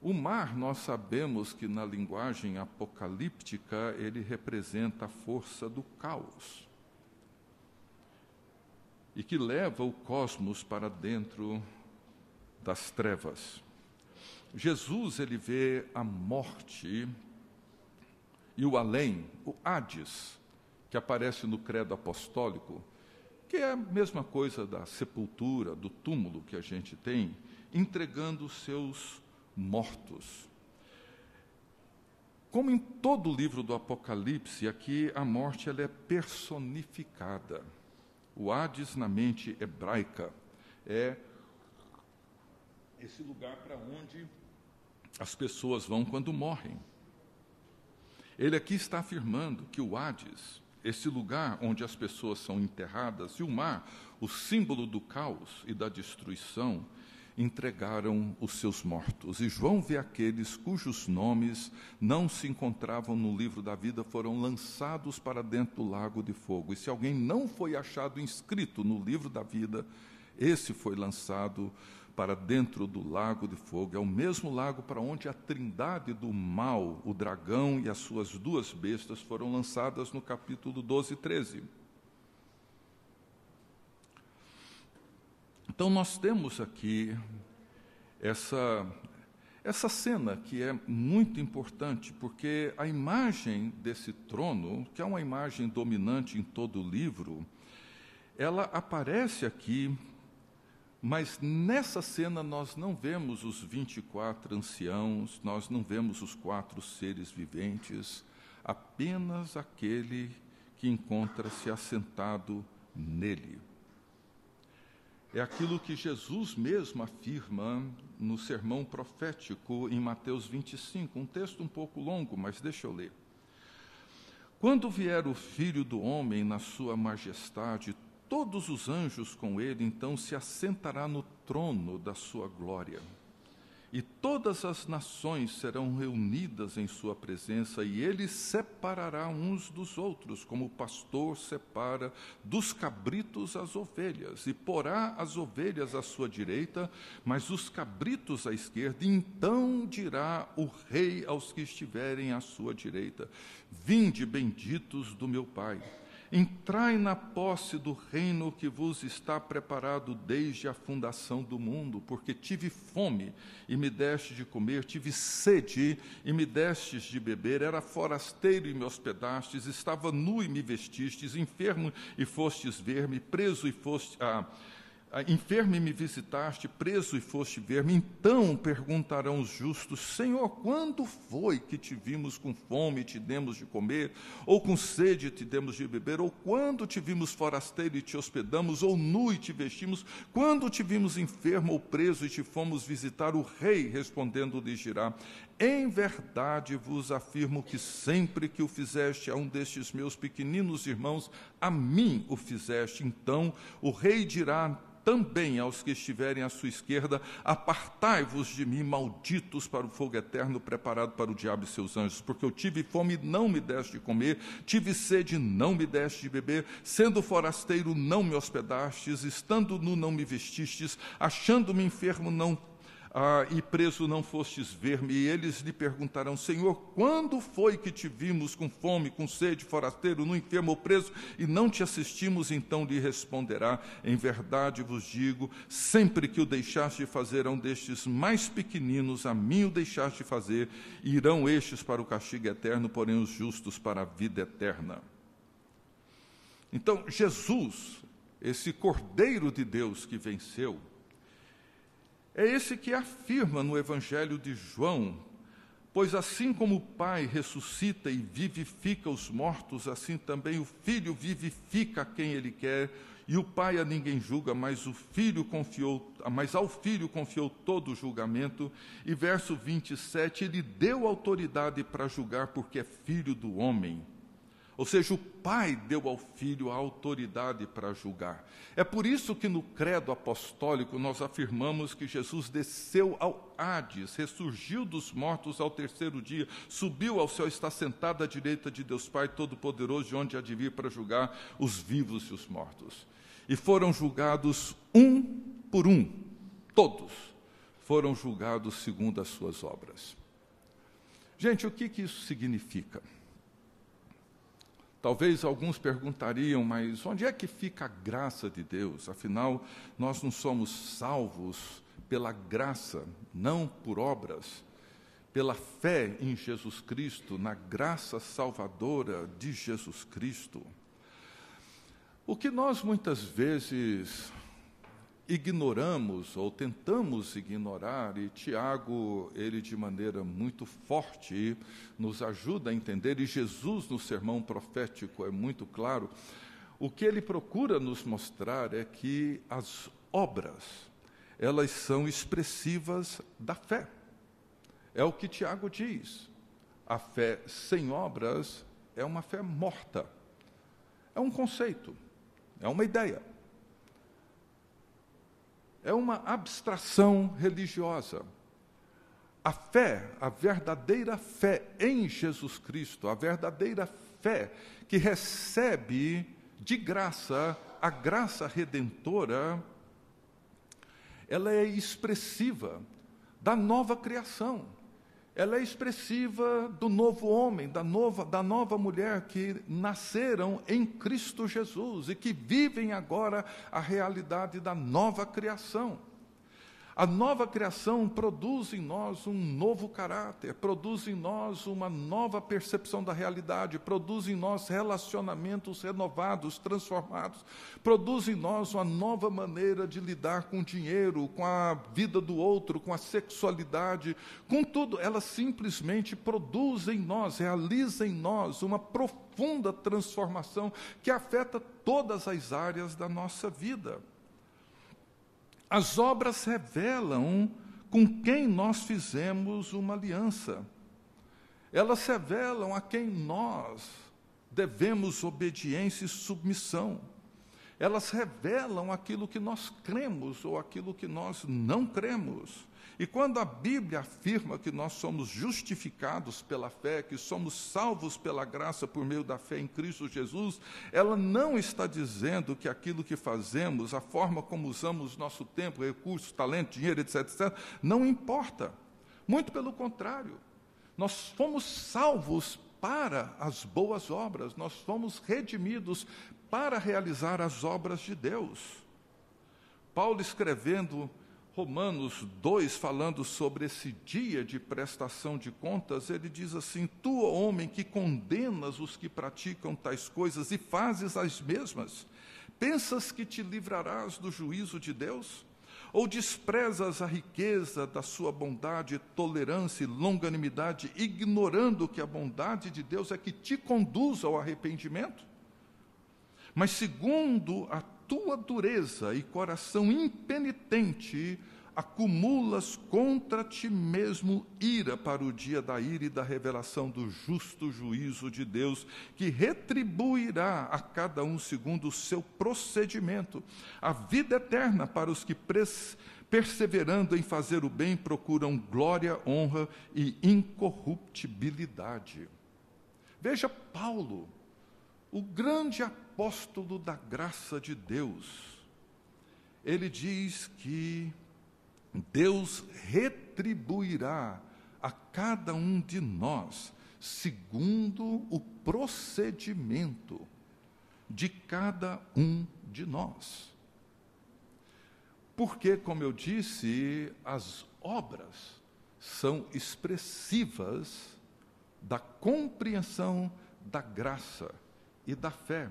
O mar, nós sabemos que na linguagem apocalíptica ele representa a força do caos e que leva o cosmos para dentro das trevas. Jesus ele vê a morte e o além, o Hades, que aparece no credo apostólico, que é a mesma coisa da sepultura, do túmulo que a gente tem, entregando seus mortos. Como em todo o livro do Apocalipse, aqui a morte ela é personificada. O Hades na mente hebraica é esse lugar para onde as pessoas vão quando morrem. Ele aqui está afirmando que o Hades esse lugar onde as pessoas são enterradas, e o mar, o símbolo do caos e da destruição, entregaram os seus mortos. E João vê aqueles cujos nomes não se encontravam no livro da vida, foram lançados para dentro do lago de fogo. E se alguém não foi achado inscrito no livro da vida, esse foi lançado para dentro do lago de fogo. É o mesmo lago para onde a trindade do mal, o dragão e as suas duas bestas, foram lançadas no capítulo 12 e 13. Então, nós temos aqui essa, essa cena que é muito importante, porque a imagem desse trono, que é uma imagem dominante em todo o livro, ela aparece aqui mas nessa cena nós não vemos os 24 anciãos, nós não vemos os quatro seres viventes. apenas aquele que encontra-se assentado nele. É aquilo que Jesus mesmo afirma no sermão profético em Mateus 25, um texto um pouco longo, mas deixa eu ler. Quando vier o filho do homem na sua majestade, todos os anjos com ele, então se assentará no trono da sua glória. E todas as nações serão reunidas em sua presença, e ele separará uns dos outros, como o pastor separa dos cabritos as ovelhas, e porá as ovelhas à sua direita, mas os cabritos à esquerda. Então dirá o rei aos que estiverem à sua direita: Vinde, benditos do meu Pai Entrai na posse do reino que vos está preparado desde a fundação do mundo, porque tive fome e me deste de comer, tive sede e me destes de beber, era forasteiro e me hospedastes, estava nu e me vestistes, enfermo e fostes ver-me, preso e foste. Ah, enfermo e me visitaste, preso e foste ver-me. Então perguntarão os justos: Senhor, quando foi que te vimos com fome e te demos de comer, ou com sede e te demos de beber, ou quando te vimos forasteiro e te hospedamos, ou nu e te vestimos, quando te vimos enfermo ou preso e te fomos visitar? O rei respondendo lhe dirá: Em verdade vos afirmo que sempre que o fizeste a um destes meus pequeninos irmãos, a mim o fizeste. Então o rei dirá também aos que estiverem à sua esquerda: Apartai-vos de mim, malditos, para o fogo eterno preparado para o diabo e seus anjos, porque eu tive fome e não me deste de comer, tive sede e não me deste de beber, sendo forasteiro não me hospedastes, estando nu não me vestistes, achando-me enfermo não ah, e preso não fostes ver-me. E eles lhe perguntarão: Senhor, quando foi que te vimos com fome, com sede, forasteiro, no enfermo ou preso, e não te assistimos? Então lhe responderá: Em verdade vos digo, sempre que o deixaste fazer a um destes mais pequeninos, a mim o deixaste fazer, irão estes para o castigo eterno, porém os justos para a vida eterna. Então, Jesus, esse Cordeiro de Deus que venceu, é esse que afirma no Evangelho de João: Pois assim como o Pai ressuscita e vivifica os mortos, assim também o Filho vivifica quem ele quer, e o Pai a ninguém julga, mas o Filho confiou, mas ao Filho confiou todo o julgamento. E verso 27, ele deu autoridade para julgar porque é filho do homem. Ou seja, o Pai deu ao Filho a autoridade para julgar. É por isso que no credo apostólico nós afirmamos que Jesus desceu ao Hades, ressurgiu dos mortos ao terceiro dia, subiu ao céu, está sentado à direita de Deus Pai Todo-Poderoso, de onde há de vir para julgar os vivos e os mortos. E foram julgados um por um, todos foram julgados segundo as suas obras. Gente, o que, que isso significa? Talvez alguns perguntariam, mas onde é que fica a graça de Deus? Afinal, nós não somos salvos pela graça, não por obras, pela fé em Jesus Cristo, na graça salvadora de Jesus Cristo. O que nós muitas vezes ignoramos ou tentamos ignorar, e Tiago, ele de maneira muito forte nos ajuda a entender, e Jesus no sermão profético é muito claro, o que ele procura nos mostrar é que as obras, elas são expressivas da fé. É o que Tiago diz. A fé sem obras é uma fé morta. É um conceito, é uma ideia é uma abstração religiosa. A fé, a verdadeira fé em Jesus Cristo, a verdadeira fé que recebe de graça a graça redentora, ela é expressiva da nova criação ela é expressiva do novo homem, da nova, da nova mulher que nasceram em Cristo Jesus e que vivem agora a realidade da nova criação. A nova criação produz em nós um novo caráter, produz em nós uma nova percepção da realidade, produz em nós relacionamentos renovados, transformados, produz em nós uma nova maneira de lidar com o dinheiro, com a vida do outro, com a sexualidade, com tudo. Ela simplesmente produz em nós, realiza em nós uma profunda transformação que afeta todas as áreas da nossa vida. As obras revelam com quem nós fizemos uma aliança. Elas revelam a quem nós devemos obediência e submissão. Elas revelam aquilo que nós cremos ou aquilo que nós não cremos. E quando a Bíblia afirma que nós somos justificados pela fé, que somos salvos pela graça por meio da fé em Cristo Jesus, ela não está dizendo que aquilo que fazemos, a forma como usamos nosso tempo, recursos, talento, dinheiro, etc., etc., não importa. Muito pelo contrário. Nós fomos salvos para as boas obras, nós fomos redimidos para realizar as obras de Deus. Paulo escrevendo Romanos 2, falando sobre esse dia de prestação de contas, ele diz assim: Tu, homem, que condenas os que praticam tais coisas e fazes as mesmas, pensas que te livrarás do juízo de Deus? Ou desprezas a riqueza da sua bondade, tolerância e longanimidade, ignorando que a bondade de Deus é que te conduz ao arrependimento? Mas segundo a tua dureza e coração impenitente, acumulas contra ti mesmo ira para o dia da ira e da revelação do justo juízo de Deus, que retribuirá a cada um segundo o seu procedimento, a vida eterna para os que perseverando em fazer o bem procuram glória, honra e incorruptibilidade. Veja Paulo, o grande apóstolo da graça de Deus, ele diz que Deus retribuirá a cada um de nós segundo o procedimento de cada um de nós. Porque, como eu disse, as obras são expressivas da compreensão da graça e da fé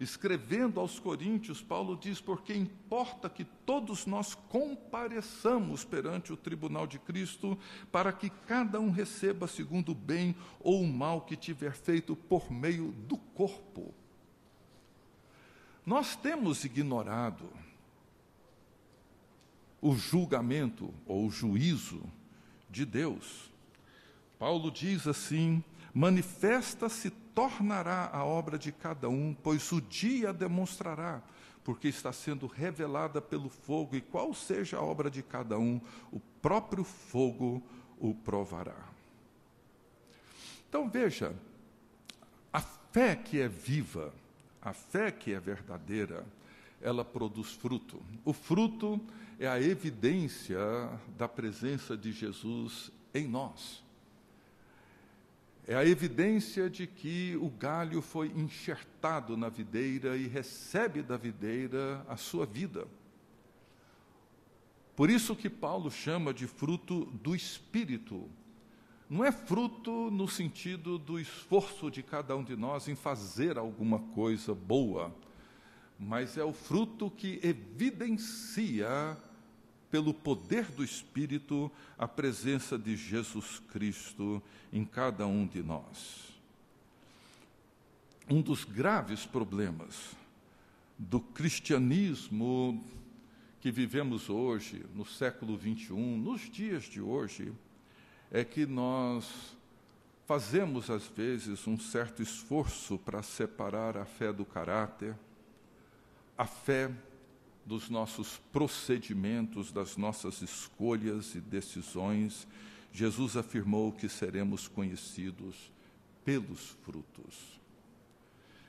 Escrevendo aos Coríntios, Paulo diz: porque importa que todos nós compareçamos perante o tribunal de Cristo, para que cada um receba segundo o bem ou o mal que tiver feito por meio do corpo. Nós temos ignorado o julgamento ou o juízo de Deus. Paulo diz assim: manifesta-se tornará a obra de cada um, pois o dia demonstrará, porque está sendo revelada pelo fogo, e qual seja a obra de cada um, o próprio fogo o provará. Então veja, a fé que é viva, a fé que é verdadeira, ela produz fruto. O fruto é a evidência da presença de Jesus em nós é a evidência de que o galho foi enxertado na videira e recebe da videira a sua vida. Por isso que Paulo chama de fruto do Espírito. Não é fruto no sentido do esforço de cada um de nós em fazer alguma coisa boa, mas é o fruto que evidencia pelo poder do Espírito, a presença de Jesus Cristo em cada um de nós. Um dos graves problemas do cristianismo que vivemos hoje, no século 21, nos dias de hoje, é que nós fazemos às vezes um certo esforço para separar a fé do caráter, a fé dos nossos procedimentos, das nossas escolhas e decisões, Jesus afirmou que seremos conhecidos pelos frutos.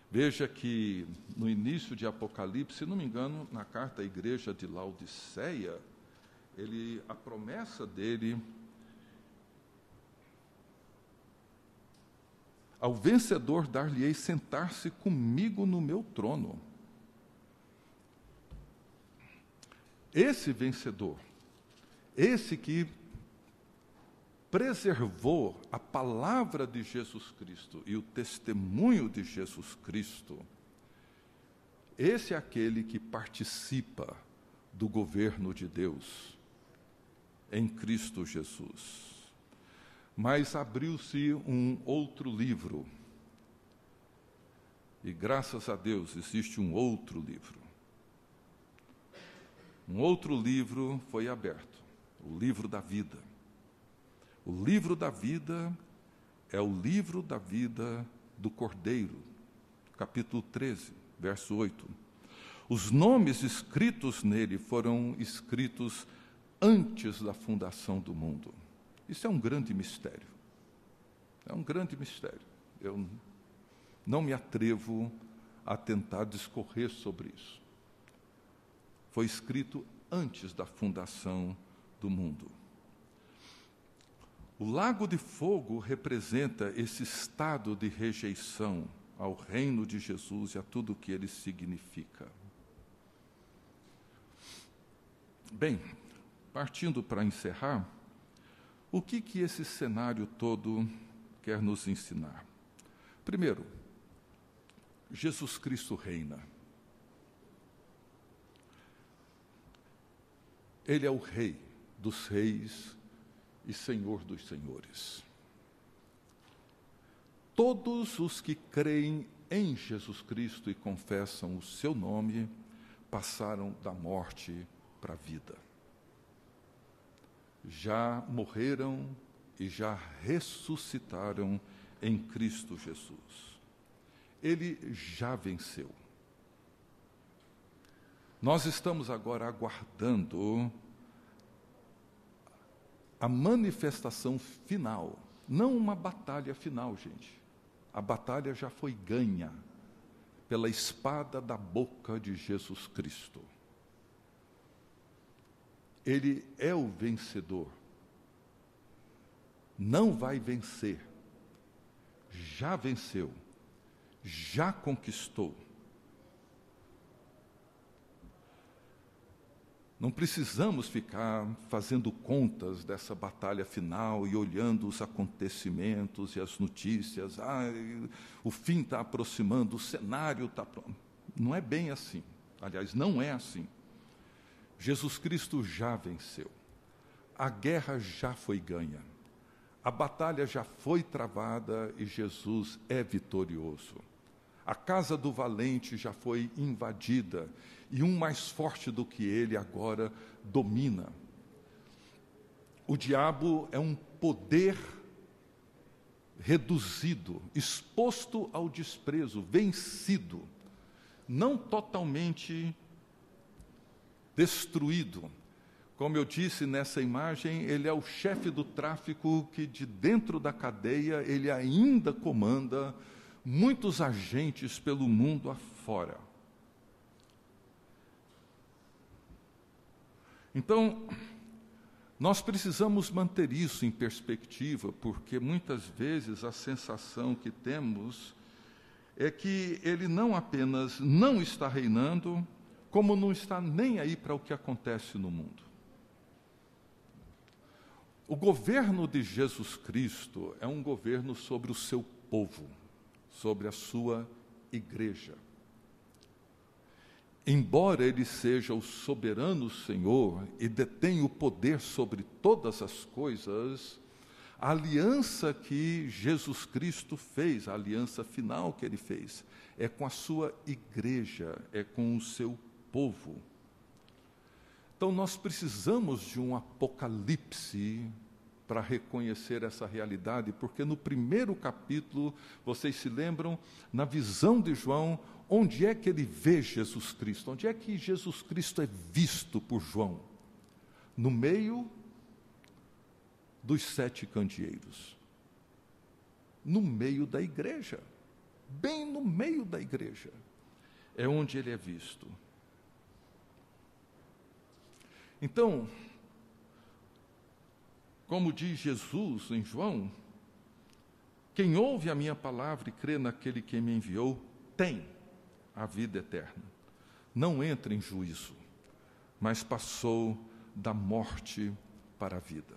Veja que no início de Apocalipse, se não me engano, na carta à igreja de Laodiceia, ele a promessa dele ao vencedor dar-lhe-ei sentar-se comigo no meu trono Esse vencedor, esse que preservou a palavra de Jesus Cristo e o testemunho de Jesus Cristo, esse é aquele que participa do governo de Deus em Cristo Jesus. Mas abriu-se um outro livro. E graças a Deus existe um outro livro. Um outro livro foi aberto, o livro da vida. O livro da vida é o livro da vida do Cordeiro, capítulo 13, verso 8. Os nomes escritos nele foram escritos antes da fundação do mundo. Isso é um grande mistério. É um grande mistério. Eu não me atrevo a tentar discorrer sobre isso. Foi escrito antes da fundação do mundo. O lago de fogo representa esse estado de rejeição ao reino de Jesus e a tudo o que ele significa. Bem, partindo para encerrar, o que, que esse cenário todo quer nos ensinar? Primeiro, Jesus Cristo reina. Ele é o Rei dos Reis e Senhor dos Senhores. Todos os que creem em Jesus Cristo e confessam o seu nome passaram da morte para a vida. Já morreram e já ressuscitaram em Cristo Jesus. Ele já venceu. Nós estamos agora aguardando a manifestação final, não uma batalha final, gente. A batalha já foi ganha pela espada da boca de Jesus Cristo. Ele é o vencedor. Não vai vencer. Já venceu. Já conquistou. Não precisamos ficar fazendo contas dessa batalha final e olhando os acontecimentos e as notícias. Ah, o fim está aproximando, o cenário está. Não é bem assim. Aliás, não é assim. Jesus Cristo já venceu. A guerra já foi ganha. A batalha já foi travada e Jesus é vitorioso. A casa do valente já foi invadida e um mais forte do que ele agora domina. O diabo é um poder reduzido, exposto ao desprezo, vencido, não totalmente destruído. Como eu disse nessa imagem, ele é o chefe do tráfico que de dentro da cadeia ele ainda comanda muitos agentes pelo mundo afora. Então, nós precisamos manter isso em perspectiva, porque muitas vezes a sensação que temos é que ele não apenas não está reinando, como não está nem aí para o que acontece no mundo. O governo de Jesus Cristo é um governo sobre o seu povo sobre a sua igreja. Embora ele seja o soberano Senhor e detém o poder sobre todas as coisas, a aliança que Jesus Cristo fez, a aliança final que ele fez, é com a sua igreja, é com o seu povo. Então nós precisamos de um apocalipse para reconhecer essa realidade, porque no primeiro capítulo, vocês se lembram, na visão de João, onde é que ele vê Jesus Cristo? Onde é que Jesus Cristo é visto por João? No meio dos sete candeeiros. No meio da igreja. Bem no meio da igreja. É onde ele é visto. Então, como diz Jesus em João, quem ouve a minha palavra e crê naquele que me enviou, tem a vida eterna. Não entra em juízo, mas passou da morte para a vida.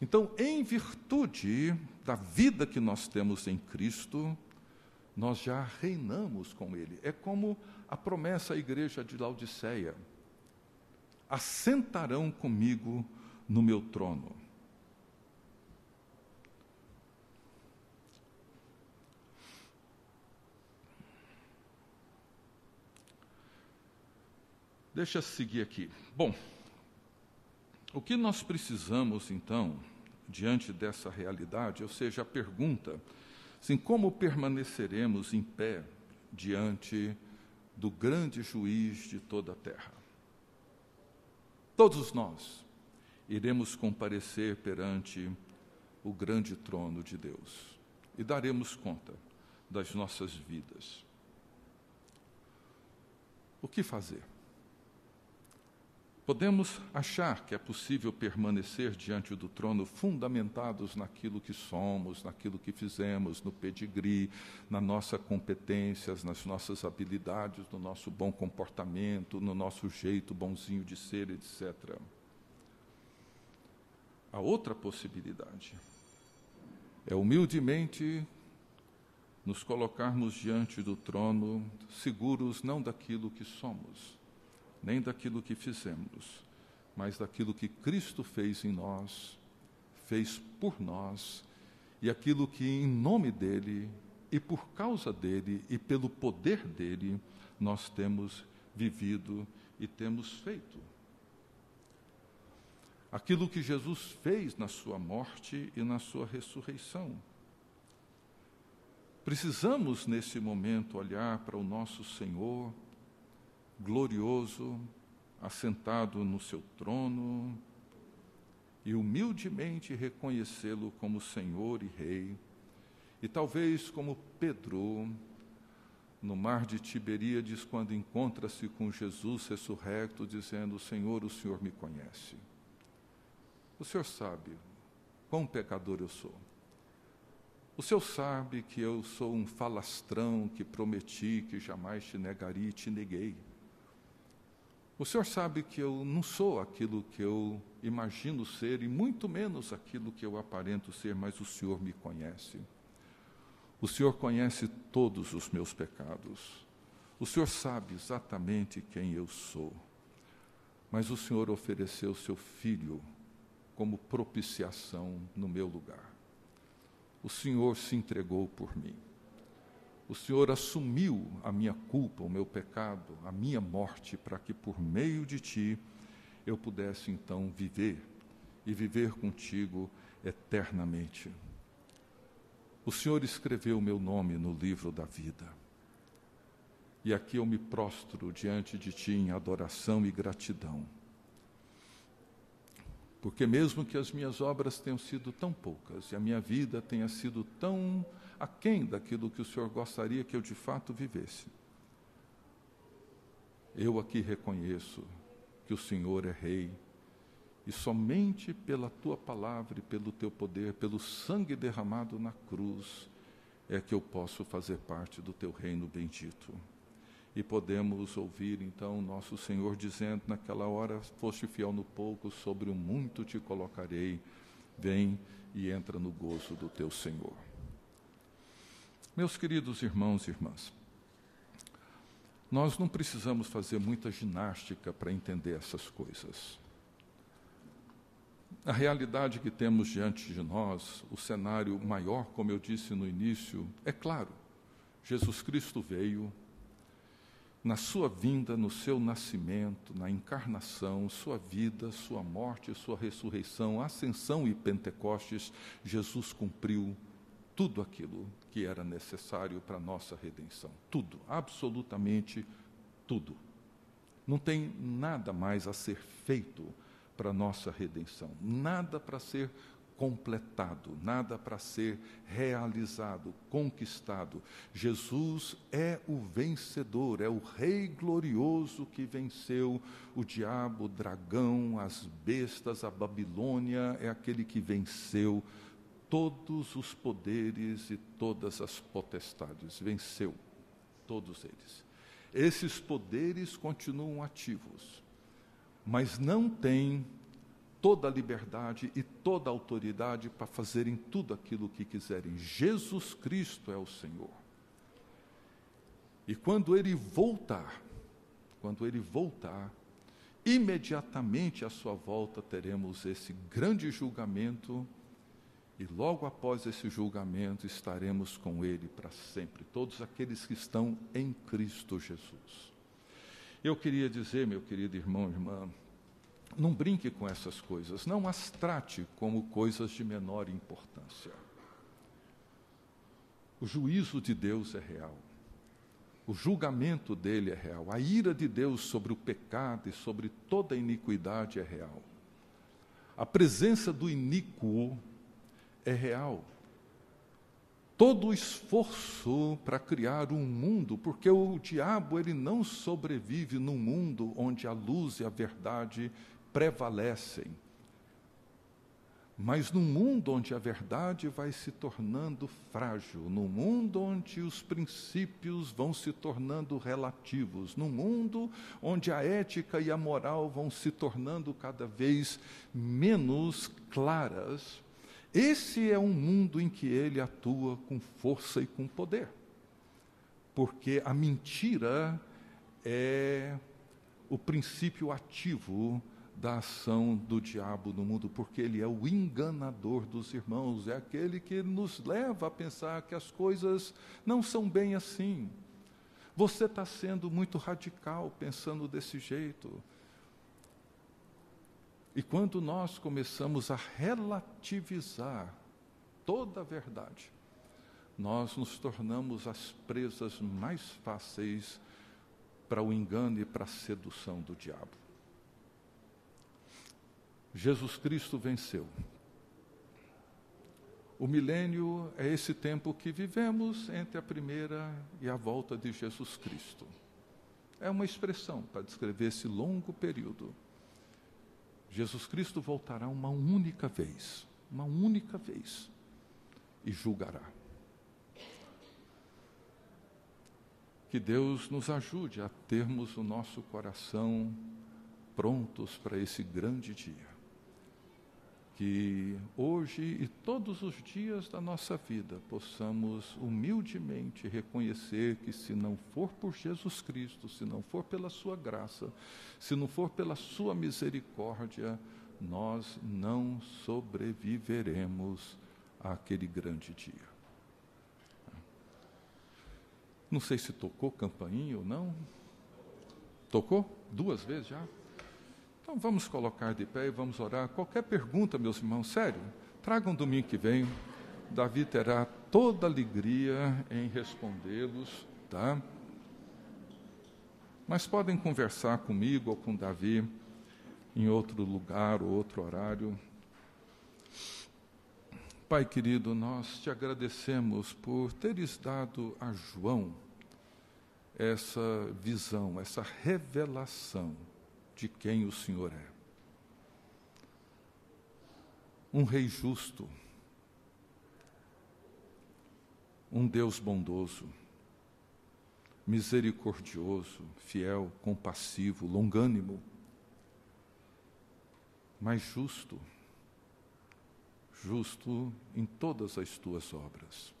Então, em virtude da vida que nós temos em Cristo, nós já reinamos com Ele. É como a promessa à igreja de Laodiceia: assentarão comigo no meu trono. Deixa eu seguir aqui. Bom, o que nós precisamos, então, diante dessa realidade, ou seja, a pergunta, assim, como permaneceremos em pé diante do grande juiz de toda a terra? Todos nós iremos comparecer perante o grande trono de Deus e daremos conta das nossas vidas. O que fazer? Podemos achar que é possível permanecer diante do trono fundamentados naquilo que somos, naquilo que fizemos, no pedigree, na nossa competências, nas nossas habilidades, no nosso bom comportamento, no nosso jeito bonzinho de ser, etc. A outra possibilidade é humildemente nos colocarmos diante do trono, seguros não daquilo que somos, nem daquilo que fizemos, mas daquilo que Cristo fez em nós, fez por nós, e aquilo que em nome dele e por causa dele e pelo poder dele nós temos vivido e temos feito. Aquilo que Jesus fez na sua morte e na sua ressurreição. Precisamos, nesse momento, olhar para o nosso Senhor glorioso, assentado no seu trono, e humildemente reconhecê-lo como Senhor e Rei, e talvez como Pedro, no mar de Tiberíades, quando encontra-se com Jesus ressurrecto, dizendo: Senhor, o Senhor me conhece. O Senhor sabe quão pecador eu sou. O Senhor sabe que eu sou um falastrão que prometi que jamais te negaria e te neguei. O Senhor sabe que eu não sou aquilo que eu imagino ser, e muito menos aquilo que eu aparento ser, mas o Senhor me conhece. O Senhor conhece todos os meus pecados. O Senhor sabe exatamente quem eu sou. Mas o Senhor ofereceu seu filho como propiciação no meu lugar. O Senhor se entregou por mim o Senhor assumiu a minha culpa, o meu pecado, a minha morte, para que por meio de ti eu pudesse então viver e viver contigo eternamente. O Senhor escreveu o meu nome no livro da vida. E aqui eu me prostro diante de ti em adoração e gratidão. Porque mesmo que as minhas obras tenham sido tão poucas e a minha vida tenha sido tão aquém daquilo que o Senhor gostaria que eu de fato vivesse. Eu aqui reconheço que o Senhor é Rei, e somente pela tua palavra e pelo teu poder, pelo sangue derramado na cruz, é que eu posso fazer parte do teu reino bendito. E podemos ouvir então nosso Senhor dizendo naquela hora: Foste fiel no pouco, sobre o muito te colocarei. Vem e entra no gozo do teu Senhor. Meus queridos irmãos e irmãs, nós não precisamos fazer muita ginástica para entender essas coisas. A realidade que temos diante de nós, o cenário maior, como eu disse no início, é claro. Jesus Cristo veio, na sua vinda, no seu nascimento, na encarnação, sua vida, sua morte, sua ressurreição, ascensão e Pentecostes, Jesus cumpriu tudo aquilo que era necessário para a nossa redenção. Tudo, absolutamente tudo. Não tem nada mais a ser feito para a nossa redenção, nada para ser completado, nada para ser realizado, conquistado. Jesus é o vencedor, é o Rei glorioso que venceu o diabo, o dragão, as bestas, a Babilônia, é aquele que venceu todos os poderes e todas as potestades, venceu todos eles. Esses poderes continuam ativos, mas não têm toda a liberdade e toda a autoridade para fazerem tudo aquilo que quiserem. Jesus Cristo é o Senhor. E quando ele voltar, quando ele voltar, imediatamente à sua volta teremos esse grande julgamento e logo após esse julgamento estaremos com ele para sempre, todos aqueles que estão em Cristo Jesus. Eu queria dizer, meu querido irmão e irmã, não brinque com essas coisas, não as trate como coisas de menor importância. O juízo de Deus é real. O julgamento dele é real. A ira de Deus sobre o pecado e sobre toda a iniquidade é real. A presença do iníquo é real. Todo o esforço para criar um mundo, porque o diabo ele não sobrevive num mundo onde a luz e a verdade prevalecem. Mas num mundo onde a verdade vai se tornando frágil, num mundo onde os princípios vão se tornando relativos, num mundo onde a ética e a moral vão se tornando cada vez menos claras, esse é um mundo em que ele atua com força e com poder. Porque a mentira é o princípio ativo da ação do diabo no mundo, porque ele é o enganador dos irmãos, é aquele que nos leva a pensar que as coisas não são bem assim. Você está sendo muito radical pensando desse jeito. E quando nós começamos a relativizar toda a verdade, nós nos tornamos as presas mais fáceis para o engano e para a sedução do diabo. Jesus Cristo venceu. O milênio é esse tempo que vivemos entre a primeira e a volta de Jesus Cristo. É uma expressão para descrever esse longo período. Jesus Cristo voltará uma única vez, uma única vez, e julgará. Que Deus nos ajude a termos o nosso coração prontos para esse grande dia que hoje e todos os dias da nossa vida possamos humildemente reconhecer que, se não for por Jesus Cristo, se não for pela Sua graça, se não for pela Sua misericórdia, nós não sobreviveremos àquele grande dia. Não sei se tocou campainha ou não. Tocou? Duas vezes já? Então vamos colocar de pé e vamos orar. Qualquer pergunta, meus irmãos, sério, tragam domingo que vem. Davi terá toda alegria em respondê-los, tá? Mas podem conversar comigo ou com Davi em outro lugar ou outro horário. Pai querido, nós te agradecemos por teres dado a João essa visão, essa revelação de quem o Senhor é. Um Rei justo, um Deus bondoso, misericordioso, fiel, compassivo, longânimo, mas justo, justo em todas as tuas obras.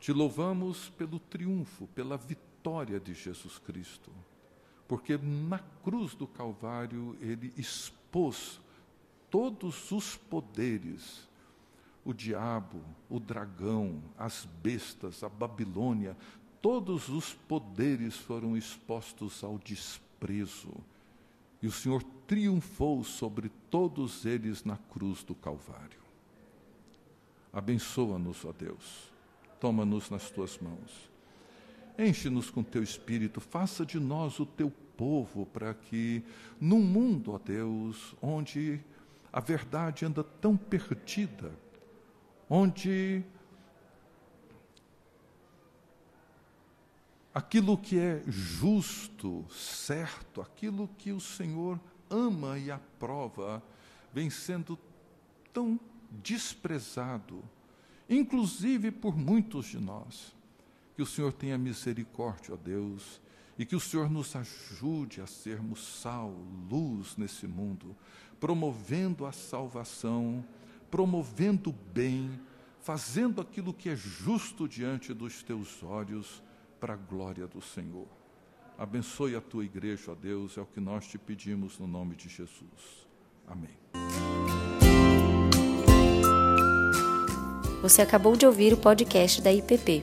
Te louvamos pelo triunfo, pela vitória de Jesus Cristo porque na cruz do Calvário ele expôs todos os poderes, o diabo, o dragão, as bestas, a Babilônia, todos os poderes foram expostos ao desprezo. E o Senhor triunfou sobre todos eles na cruz do Calvário. Abençoa-nos, ó Deus. Toma-nos nas tuas mãos. Enche-nos com teu espírito, faça de nós o teu povo, para que, num mundo, ó Deus, onde a verdade anda tão perdida, onde aquilo que é justo, certo, aquilo que o Senhor ama e aprova, vem sendo tão desprezado, inclusive por muitos de nós. Que o Senhor tenha misericórdia, ó Deus, e que o Senhor nos ajude a sermos sal, luz nesse mundo, promovendo a salvação, promovendo o bem, fazendo aquilo que é justo diante dos teus olhos, para a glória do Senhor. Abençoe a tua igreja, ó Deus, é o que nós te pedimos no nome de Jesus. Amém. Você acabou de ouvir o podcast da IPP.